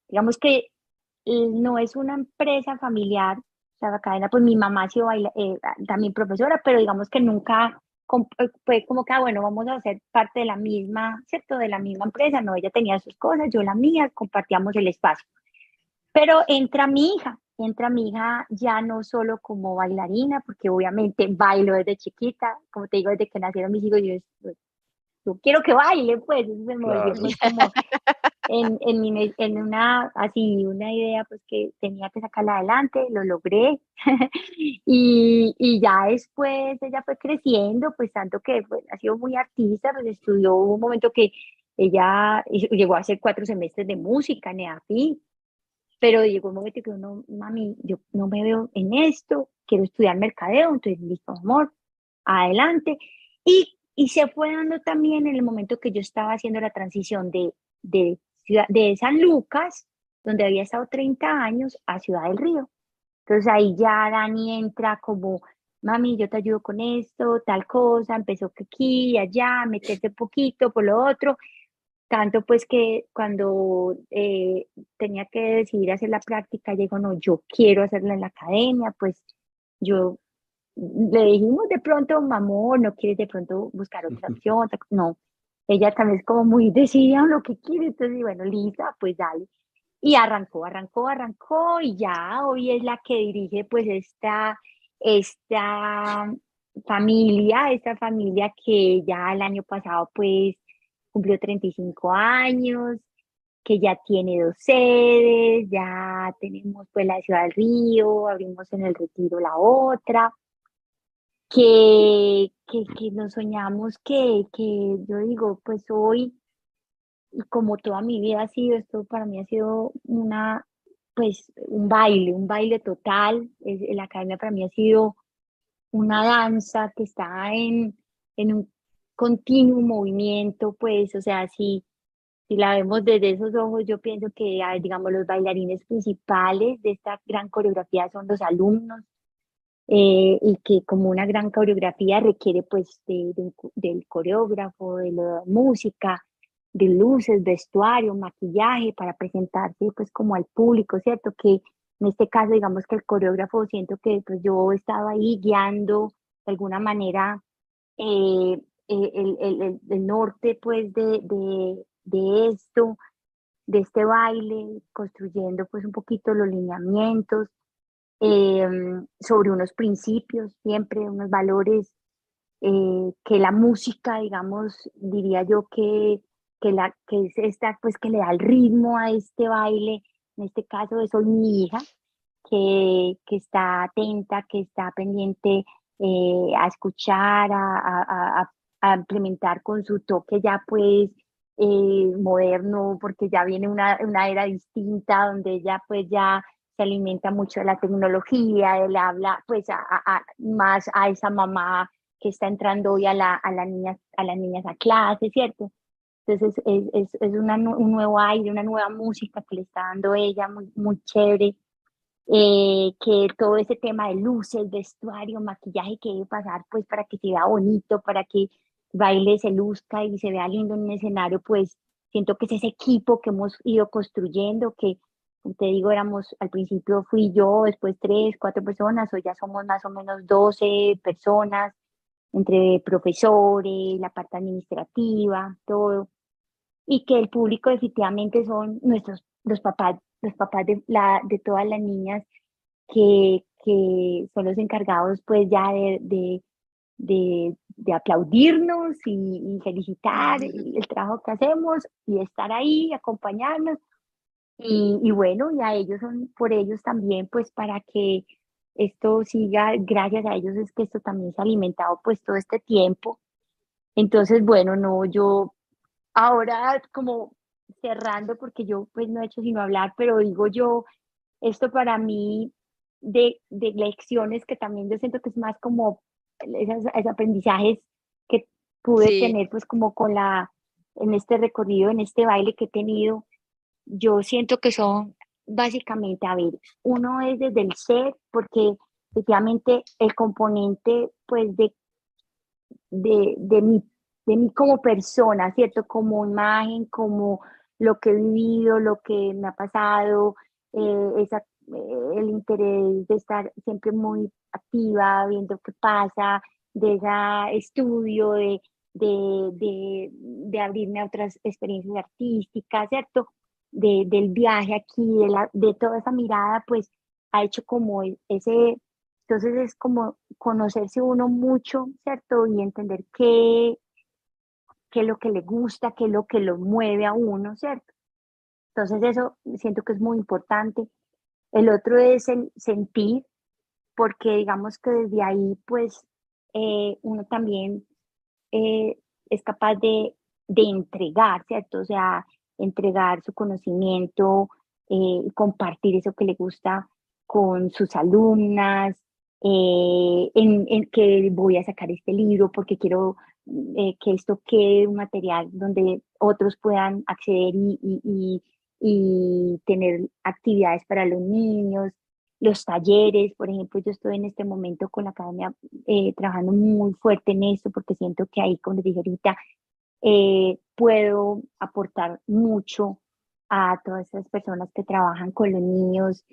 digamos que eh, no es una empresa familiar, la cadena, pues mi mamá ha sido eh, también profesora, pero digamos que nunca eh, fue como que, ah, bueno, vamos a ser parte de la misma, ¿cierto? De la misma empresa, no, ella tenía sus cosas, yo la mía, compartíamos el espacio. Pero entra mi hija, entra mi hija ya no solo como bailarina, porque obviamente bailo desde chiquita, como te digo, desde que nacieron mis hijos, yo, yo quiero que baile, pues, eso se me pues, como en, en, en, una, así, una idea, pues, que tenía que sacarla adelante, lo logré, [laughs] y, y, ya después ella fue creciendo, pues, tanto que pues, ha sido muy artista, pues, estudió, un momento que ella llegó a hacer cuatro semestres de música en EAFI, pero llegó un momento que uno, mami, yo no me veo en esto, quiero estudiar mercadeo, entonces, listo, amor, adelante, y y se fue dando también en el momento que yo estaba haciendo la transición de, de, de San Lucas, donde había estado 30 años, a Ciudad del Río. Entonces ahí ya Dani entra como, mami, yo te ayudo con esto, tal cosa, empezó que aquí, allá, meterte poquito por lo otro. Tanto pues que cuando eh, tenía que decidir hacer la práctica, llegó, no, yo quiero hacerla en la academia, pues yo le dijimos de pronto, mamón, no quieres de pronto buscar otra opción, no, ella también es como muy decidida lo que quiere, entonces, bueno, Lisa, pues dale. Y arrancó, arrancó, arrancó, y ya hoy es la que dirige pues esta, esta familia, esta familia que ya el año pasado pues cumplió 35 años, que ya tiene dos sedes, ya tenemos pues la Ciudad del Río, abrimos en el Retiro la otra, que, que, que nos soñamos que, que yo digo, pues hoy, y como toda mi vida ha sido, esto para mí ha sido una, pues un baile, un baile total. La academia para mí ha sido una danza que está en, en un continuo movimiento, pues, o sea, si, si la vemos desde esos ojos, yo pienso que, digamos, los bailarines principales de esta gran coreografía son los alumnos, eh, y que como una gran coreografía requiere pues del coreógrafo, de la música, de luces, vestuario, maquillaje para presentarse pues como al público, ¿cierto? Que en este caso digamos que el coreógrafo siento que pues yo estaba ahí guiando de alguna manera eh, eh, el, el, el, norte pues de, de, de esto, de este baile, construyendo pues un poquito los lineamientos, Em, sobre unos principios, siempre unos valores eh, que la música, digamos, diría yo que, que, la, que es esta, pues que le da el ritmo a este baile, en este caso soy mi hija, que, que está atenta, que está pendiente eh, a escuchar, a, a, implementar con su toque ya pues eh, moderno, porque ya viene una, una era distinta donde ella pues ya se alimenta mucho de la tecnología, él habla pues a, más a esa mamá que está entrando hoy a, la, a, la niña, a las niñas a clase, ¿cierto? Entonces es, es, es una, un nuevo aire, una nueva música que le está dando ella, muy, muy chévere. Eh, que todo ese tema de luces, vestuario, maquillaje que debe pasar pues para que se vea bonito, para que baile se luzca y se vea lindo en un escenario, pues siento que es ese equipo que hemos ido construyendo, que te digo, éramos, al principio fui yo, después tres, cuatro personas, hoy ya somos más o menos 12 personas, entre profesores, la parte administrativa, todo. Y que el público definitivamente son nuestros, los papás, los papás de, la, de todas las niñas que, que son los encargados pues ya de, de, de, aplaudirnos y, y felicitar el trabajo que hacemos y estar ahí, acompañarnos y, bueno, y a ellos son, por ellos también, pues para que esto siga, gracias a ellos es que esto también se ha alimentado pues todo este tiempo. Entonces, bueno, no, yo ahora como cerrando, porque yo pues no he hecho sino hablar, pero digo yo, esto para mí de, de lecciones que también yo siento que es más como esos, aprendizajes que pude tener pues como con la, en este recorrido, en este baile que he tenido, yo siento que son básicamente, a ver, uno es desde el ser, porque efectivamente el componente, pues, de, de, de, mí, de mí como persona, ¿cierto? Como imagen, como lo que he vivido, lo que me ha pasado, eh, esa, eh, el interés de estar siempre muy activa, viendo qué pasa, de ese estudio, de, de, de, de abrirme a otras experiencias artísticas, ¿cierto? De, del viaje aquí, de, de toda esa mirada, pues ha hecho como e, ese, entonces es como conocerse uno mucho, ¿cierto? Y entender qué, qué es lo que le gusta, qué es lo que lo mueve a uno, ¿cierto? Entonces eso siento que es muy importante. El otro es el sentir, porque digamos que desde ahí, pues, eh, uno también eh, es capaz de, de entregar, ¿cierto? O sea, entregar su conocimiento, eh, compartir eso que le gusta con sus alumnas, eh, en, que voy a sacar este libro porque quiero eh, que esto quede un material donde otros puedan acceder y, y, tener actividades para los niños, los talleres, por ejemplo, yo estoy en este momento con la academia trabajando muy fuerte en esto porque siento que ahí, como dije ahorita, eh, puedo aportar mucho a todas esas personas que trabajan con los niños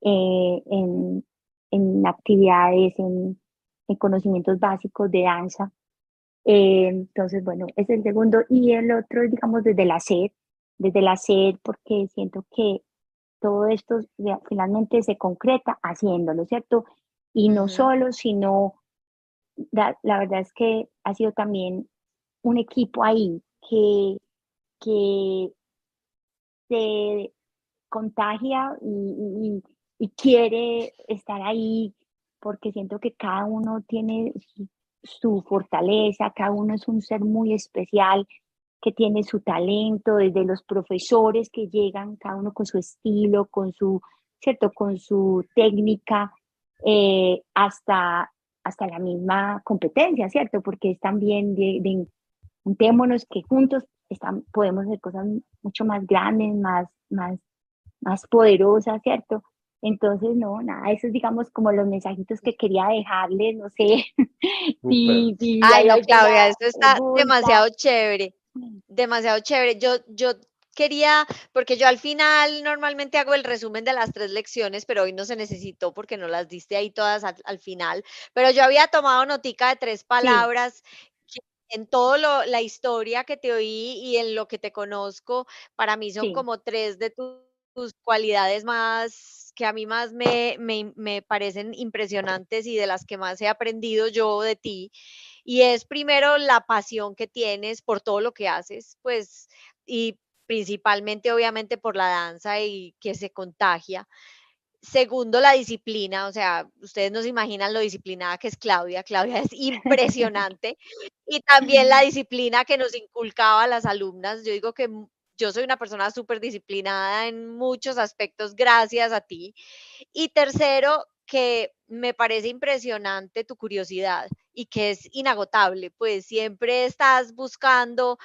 eh, en, en, actividades, en, en, conocimientos básicos de danza. Eh, entonces, bueno, es el segundo. Y el otro, digamos, desde la SED, desde la SED, porque siento que todo esto finalmente se concreta haciéndolo, ¿cierto? Y no solo, sino, la, la verdad es que ha sido también un equipo ahí que, que se contagia y, quiere estar ahí porque siento que cada uno tiene su, fortaleza, cada uno es un ser muy especial que tiene su talento, desde los profesores que llegan, cada uno con su estilo, con su, ¿cierto? Con su técnica, eh, hasta, hasta la misma competencia, ¿cierto? Porque es también de, juntémonos que juntos están, podemos hacer cosas mucho más grandes, más, más, más poderosas, ¿cierto? Entonces, no, nada, esos digamos como los mensajitos que quería dejarles, no sé. [laughs] sí, sí, Ay, no, Claudia, esto está demasiado chévere, demasiado chévere. Yo, yo quería, porque yo al final normalmente hago el resumen de las tres lecciones, pero hoy no se necesitó porque no las diste ahí todas al, final, pero yo había tomado notica de tres palabras en toda la historia que te oí y en lo que te conozco, para mí son como tres de tus cualidades más que a mí más me, me, parecen impresionantes y de las que más he aprendido yo de ti. Y es primero la pasión que tienes por todo lo que haces, pues, y principalmente obviamente por la danza y que se contagia. Segundo, la disciplina, o sea, ustedes no se imaginan lo disciplinada que es Claudia. Claudia es [laughs] impresionante. y también la [laughs] disciplina que nos inculcaba a las alumnas. Yo digo que yo soy una persona súper disciplinada en muchos aspectos gracias a ti. Y tercero, que me parece impresionante tu curiosidad y que es inagotable, pues siempre estás buscando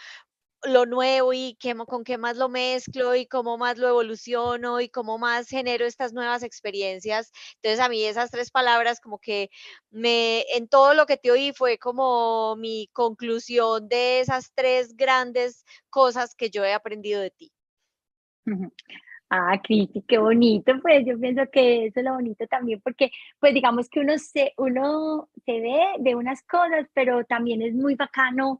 lo nuevo y qué, con qué más lo mezclo y cómo más lo evoluciono y cómo más genero estas nuevas experiencias. Entonces a mí esas tres palabras como que me, en todo lo que te oí fue como mi conclusión de esas tres grandes cosas que yo he aprendido de ti. Ah, Cristi, qué bonito, pues yo pienso que eso es lo bonito también, porque pues digamos que uno se, uno se ve de unas cosas, pero también es muy bacano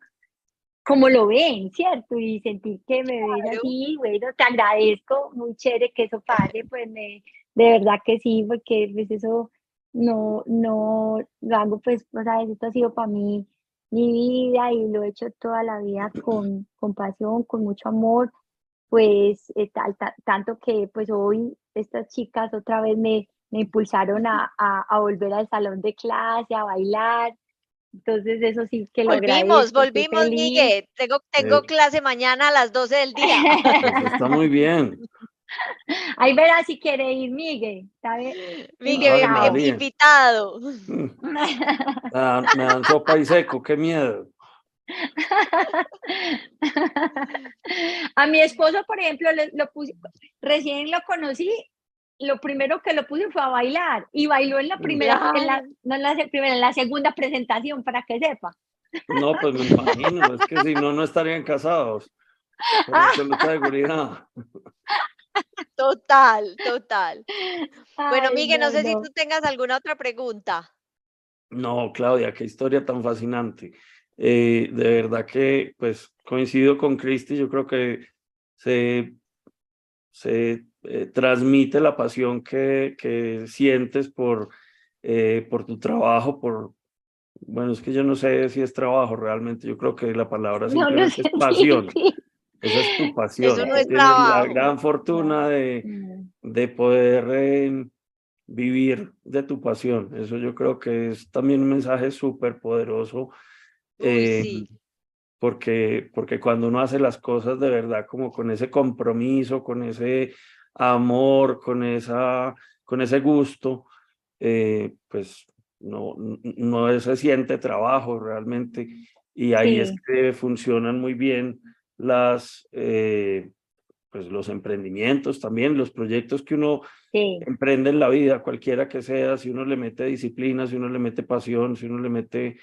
como lo ven, ¿cierto? Y sentir que me ven así, bueno, te agradezco, muy chévere que eso pase, pues me, de verdad que sí, porque pues eso no, no lo hago, pues, o sea, esto ha sido para mí mi vida y lo he hecho toda la vida con, con pasión, con mucho amor pues eh, tal, tanto que pues hoy estas chicas otra vez me, me impulsaron a, a, volver al salón de clase, a bailar. Entonces eso sí que lo Volvimos, volvimos, Miguel. Tengo, tengo clase mañana a las 12 del día. está muy bien. [laughs] Ahí verás si quiere ir Miguel. Miguel, invitado. [laughs] Ah, me dan sopa y seco, qué miedo. [laughs] a mi esposo, por ejemplo, lo puse, recién lo conocí, lo primero que lo puse fue a bailar y bailó en la primera, en la, no en la primera, en la segunda presentación, para que sepa. No, pues me imagino, es que si no, no estarían casados. seguridad. Total, total. bueno, Miguel, no, sé si tú tengas alguna otra pregunta. No, Claudia, qué historia tan fascinante. Eh, de verdad que pues coincido con Cristi, yo creo que se, se eh, transmite la pasión que, que sientes por, eh, por tu trabajo, por, bueno, es que yo no sé si es trabajo realmente, yo creo que la palabra simplemente es [laughs] pasión. Esa es tu pasión. Eso no es Tienes la gran fortuna de, mm. de poder vivir de tu pasión. Eso yo creo que es también un mensaje súper poderoso eh, porque, porque cuando uno hace las cosas de verdad, como con ese compromiso, con ese amor, con, esa, con ese gusto, eh, pues no, no se siente trabajo realmente. Y ahí es que funcionan muy bien las, eh, pues los emprendimientos también, los proyectos que uno emprende en la vida, cualquiera que sea, si uno le mete disciplina, si uno le mete pasión, si uno le mete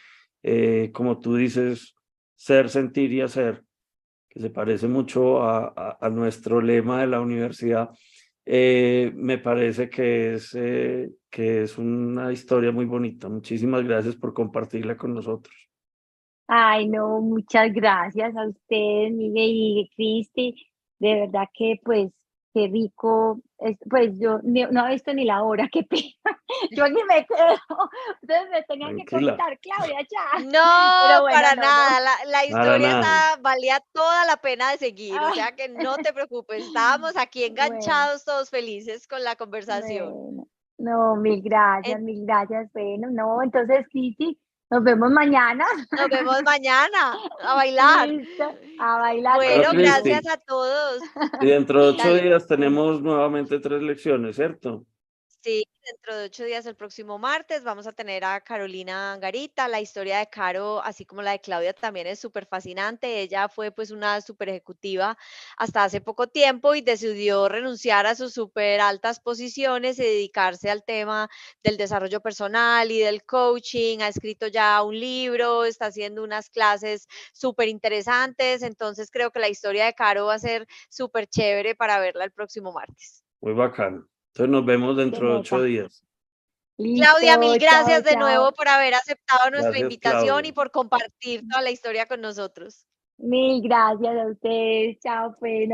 eh, como tú dices, ser, sentir y hacer, que se parece mucho a, nuestro lema de la universidad, eh, me parece que es, eh, que es una historia muy bonita. Muchísimas gracias por compartirla con nosotros. Ay, no, muchas gracias a ustedes, Miguel y Cristi. De verdad que pues qué rico, pues yo no he visto ni la hora, qué pena. [laughs] Yo aquí me quedo, [laughs] ustedes me tenían que contar, Claudia, ya. No, [laughs] para nada, La, historia valía toda la pena de seguir, o sea que no te preocupes, estábamos aquí enganchados todos felices con la conversación. no, mil gracias, mil gracias, bueno, no, entonces sí, sí, nos vemos mañana. Nos vemos [laughs] mañana a bailar. a bailar. Bueno, gracias a todos. Y dentro de ocho días tenemos nuevamente tres lecciones, ¿cierto? Sí, dentro de ocho días, el próximo martes, vamos a tener a Carolina Angarita. La historia de Caro, así como la de Claudia, también es súper fascinante. Ella fue pues una súper ejecutiva hasta hace poco tiempo y decidió renunciar a sus súper altas posiciones y dedicarse al tema del desarrollo personal y del coaching. Ha escrito ya un libro, está haciendo unas clases súper interesantes. Entonces creo que la historia de Caro va a ser súper chévere para verla el próximo martes. Muy bacán. Entonces nos vemos dentro de ocho días. Claudia, mil gracias de nuevo por haber aceptado nuestra invitación y por compartir toda la historia con nosotros. Mil gracias a ustedes. Chao, pues.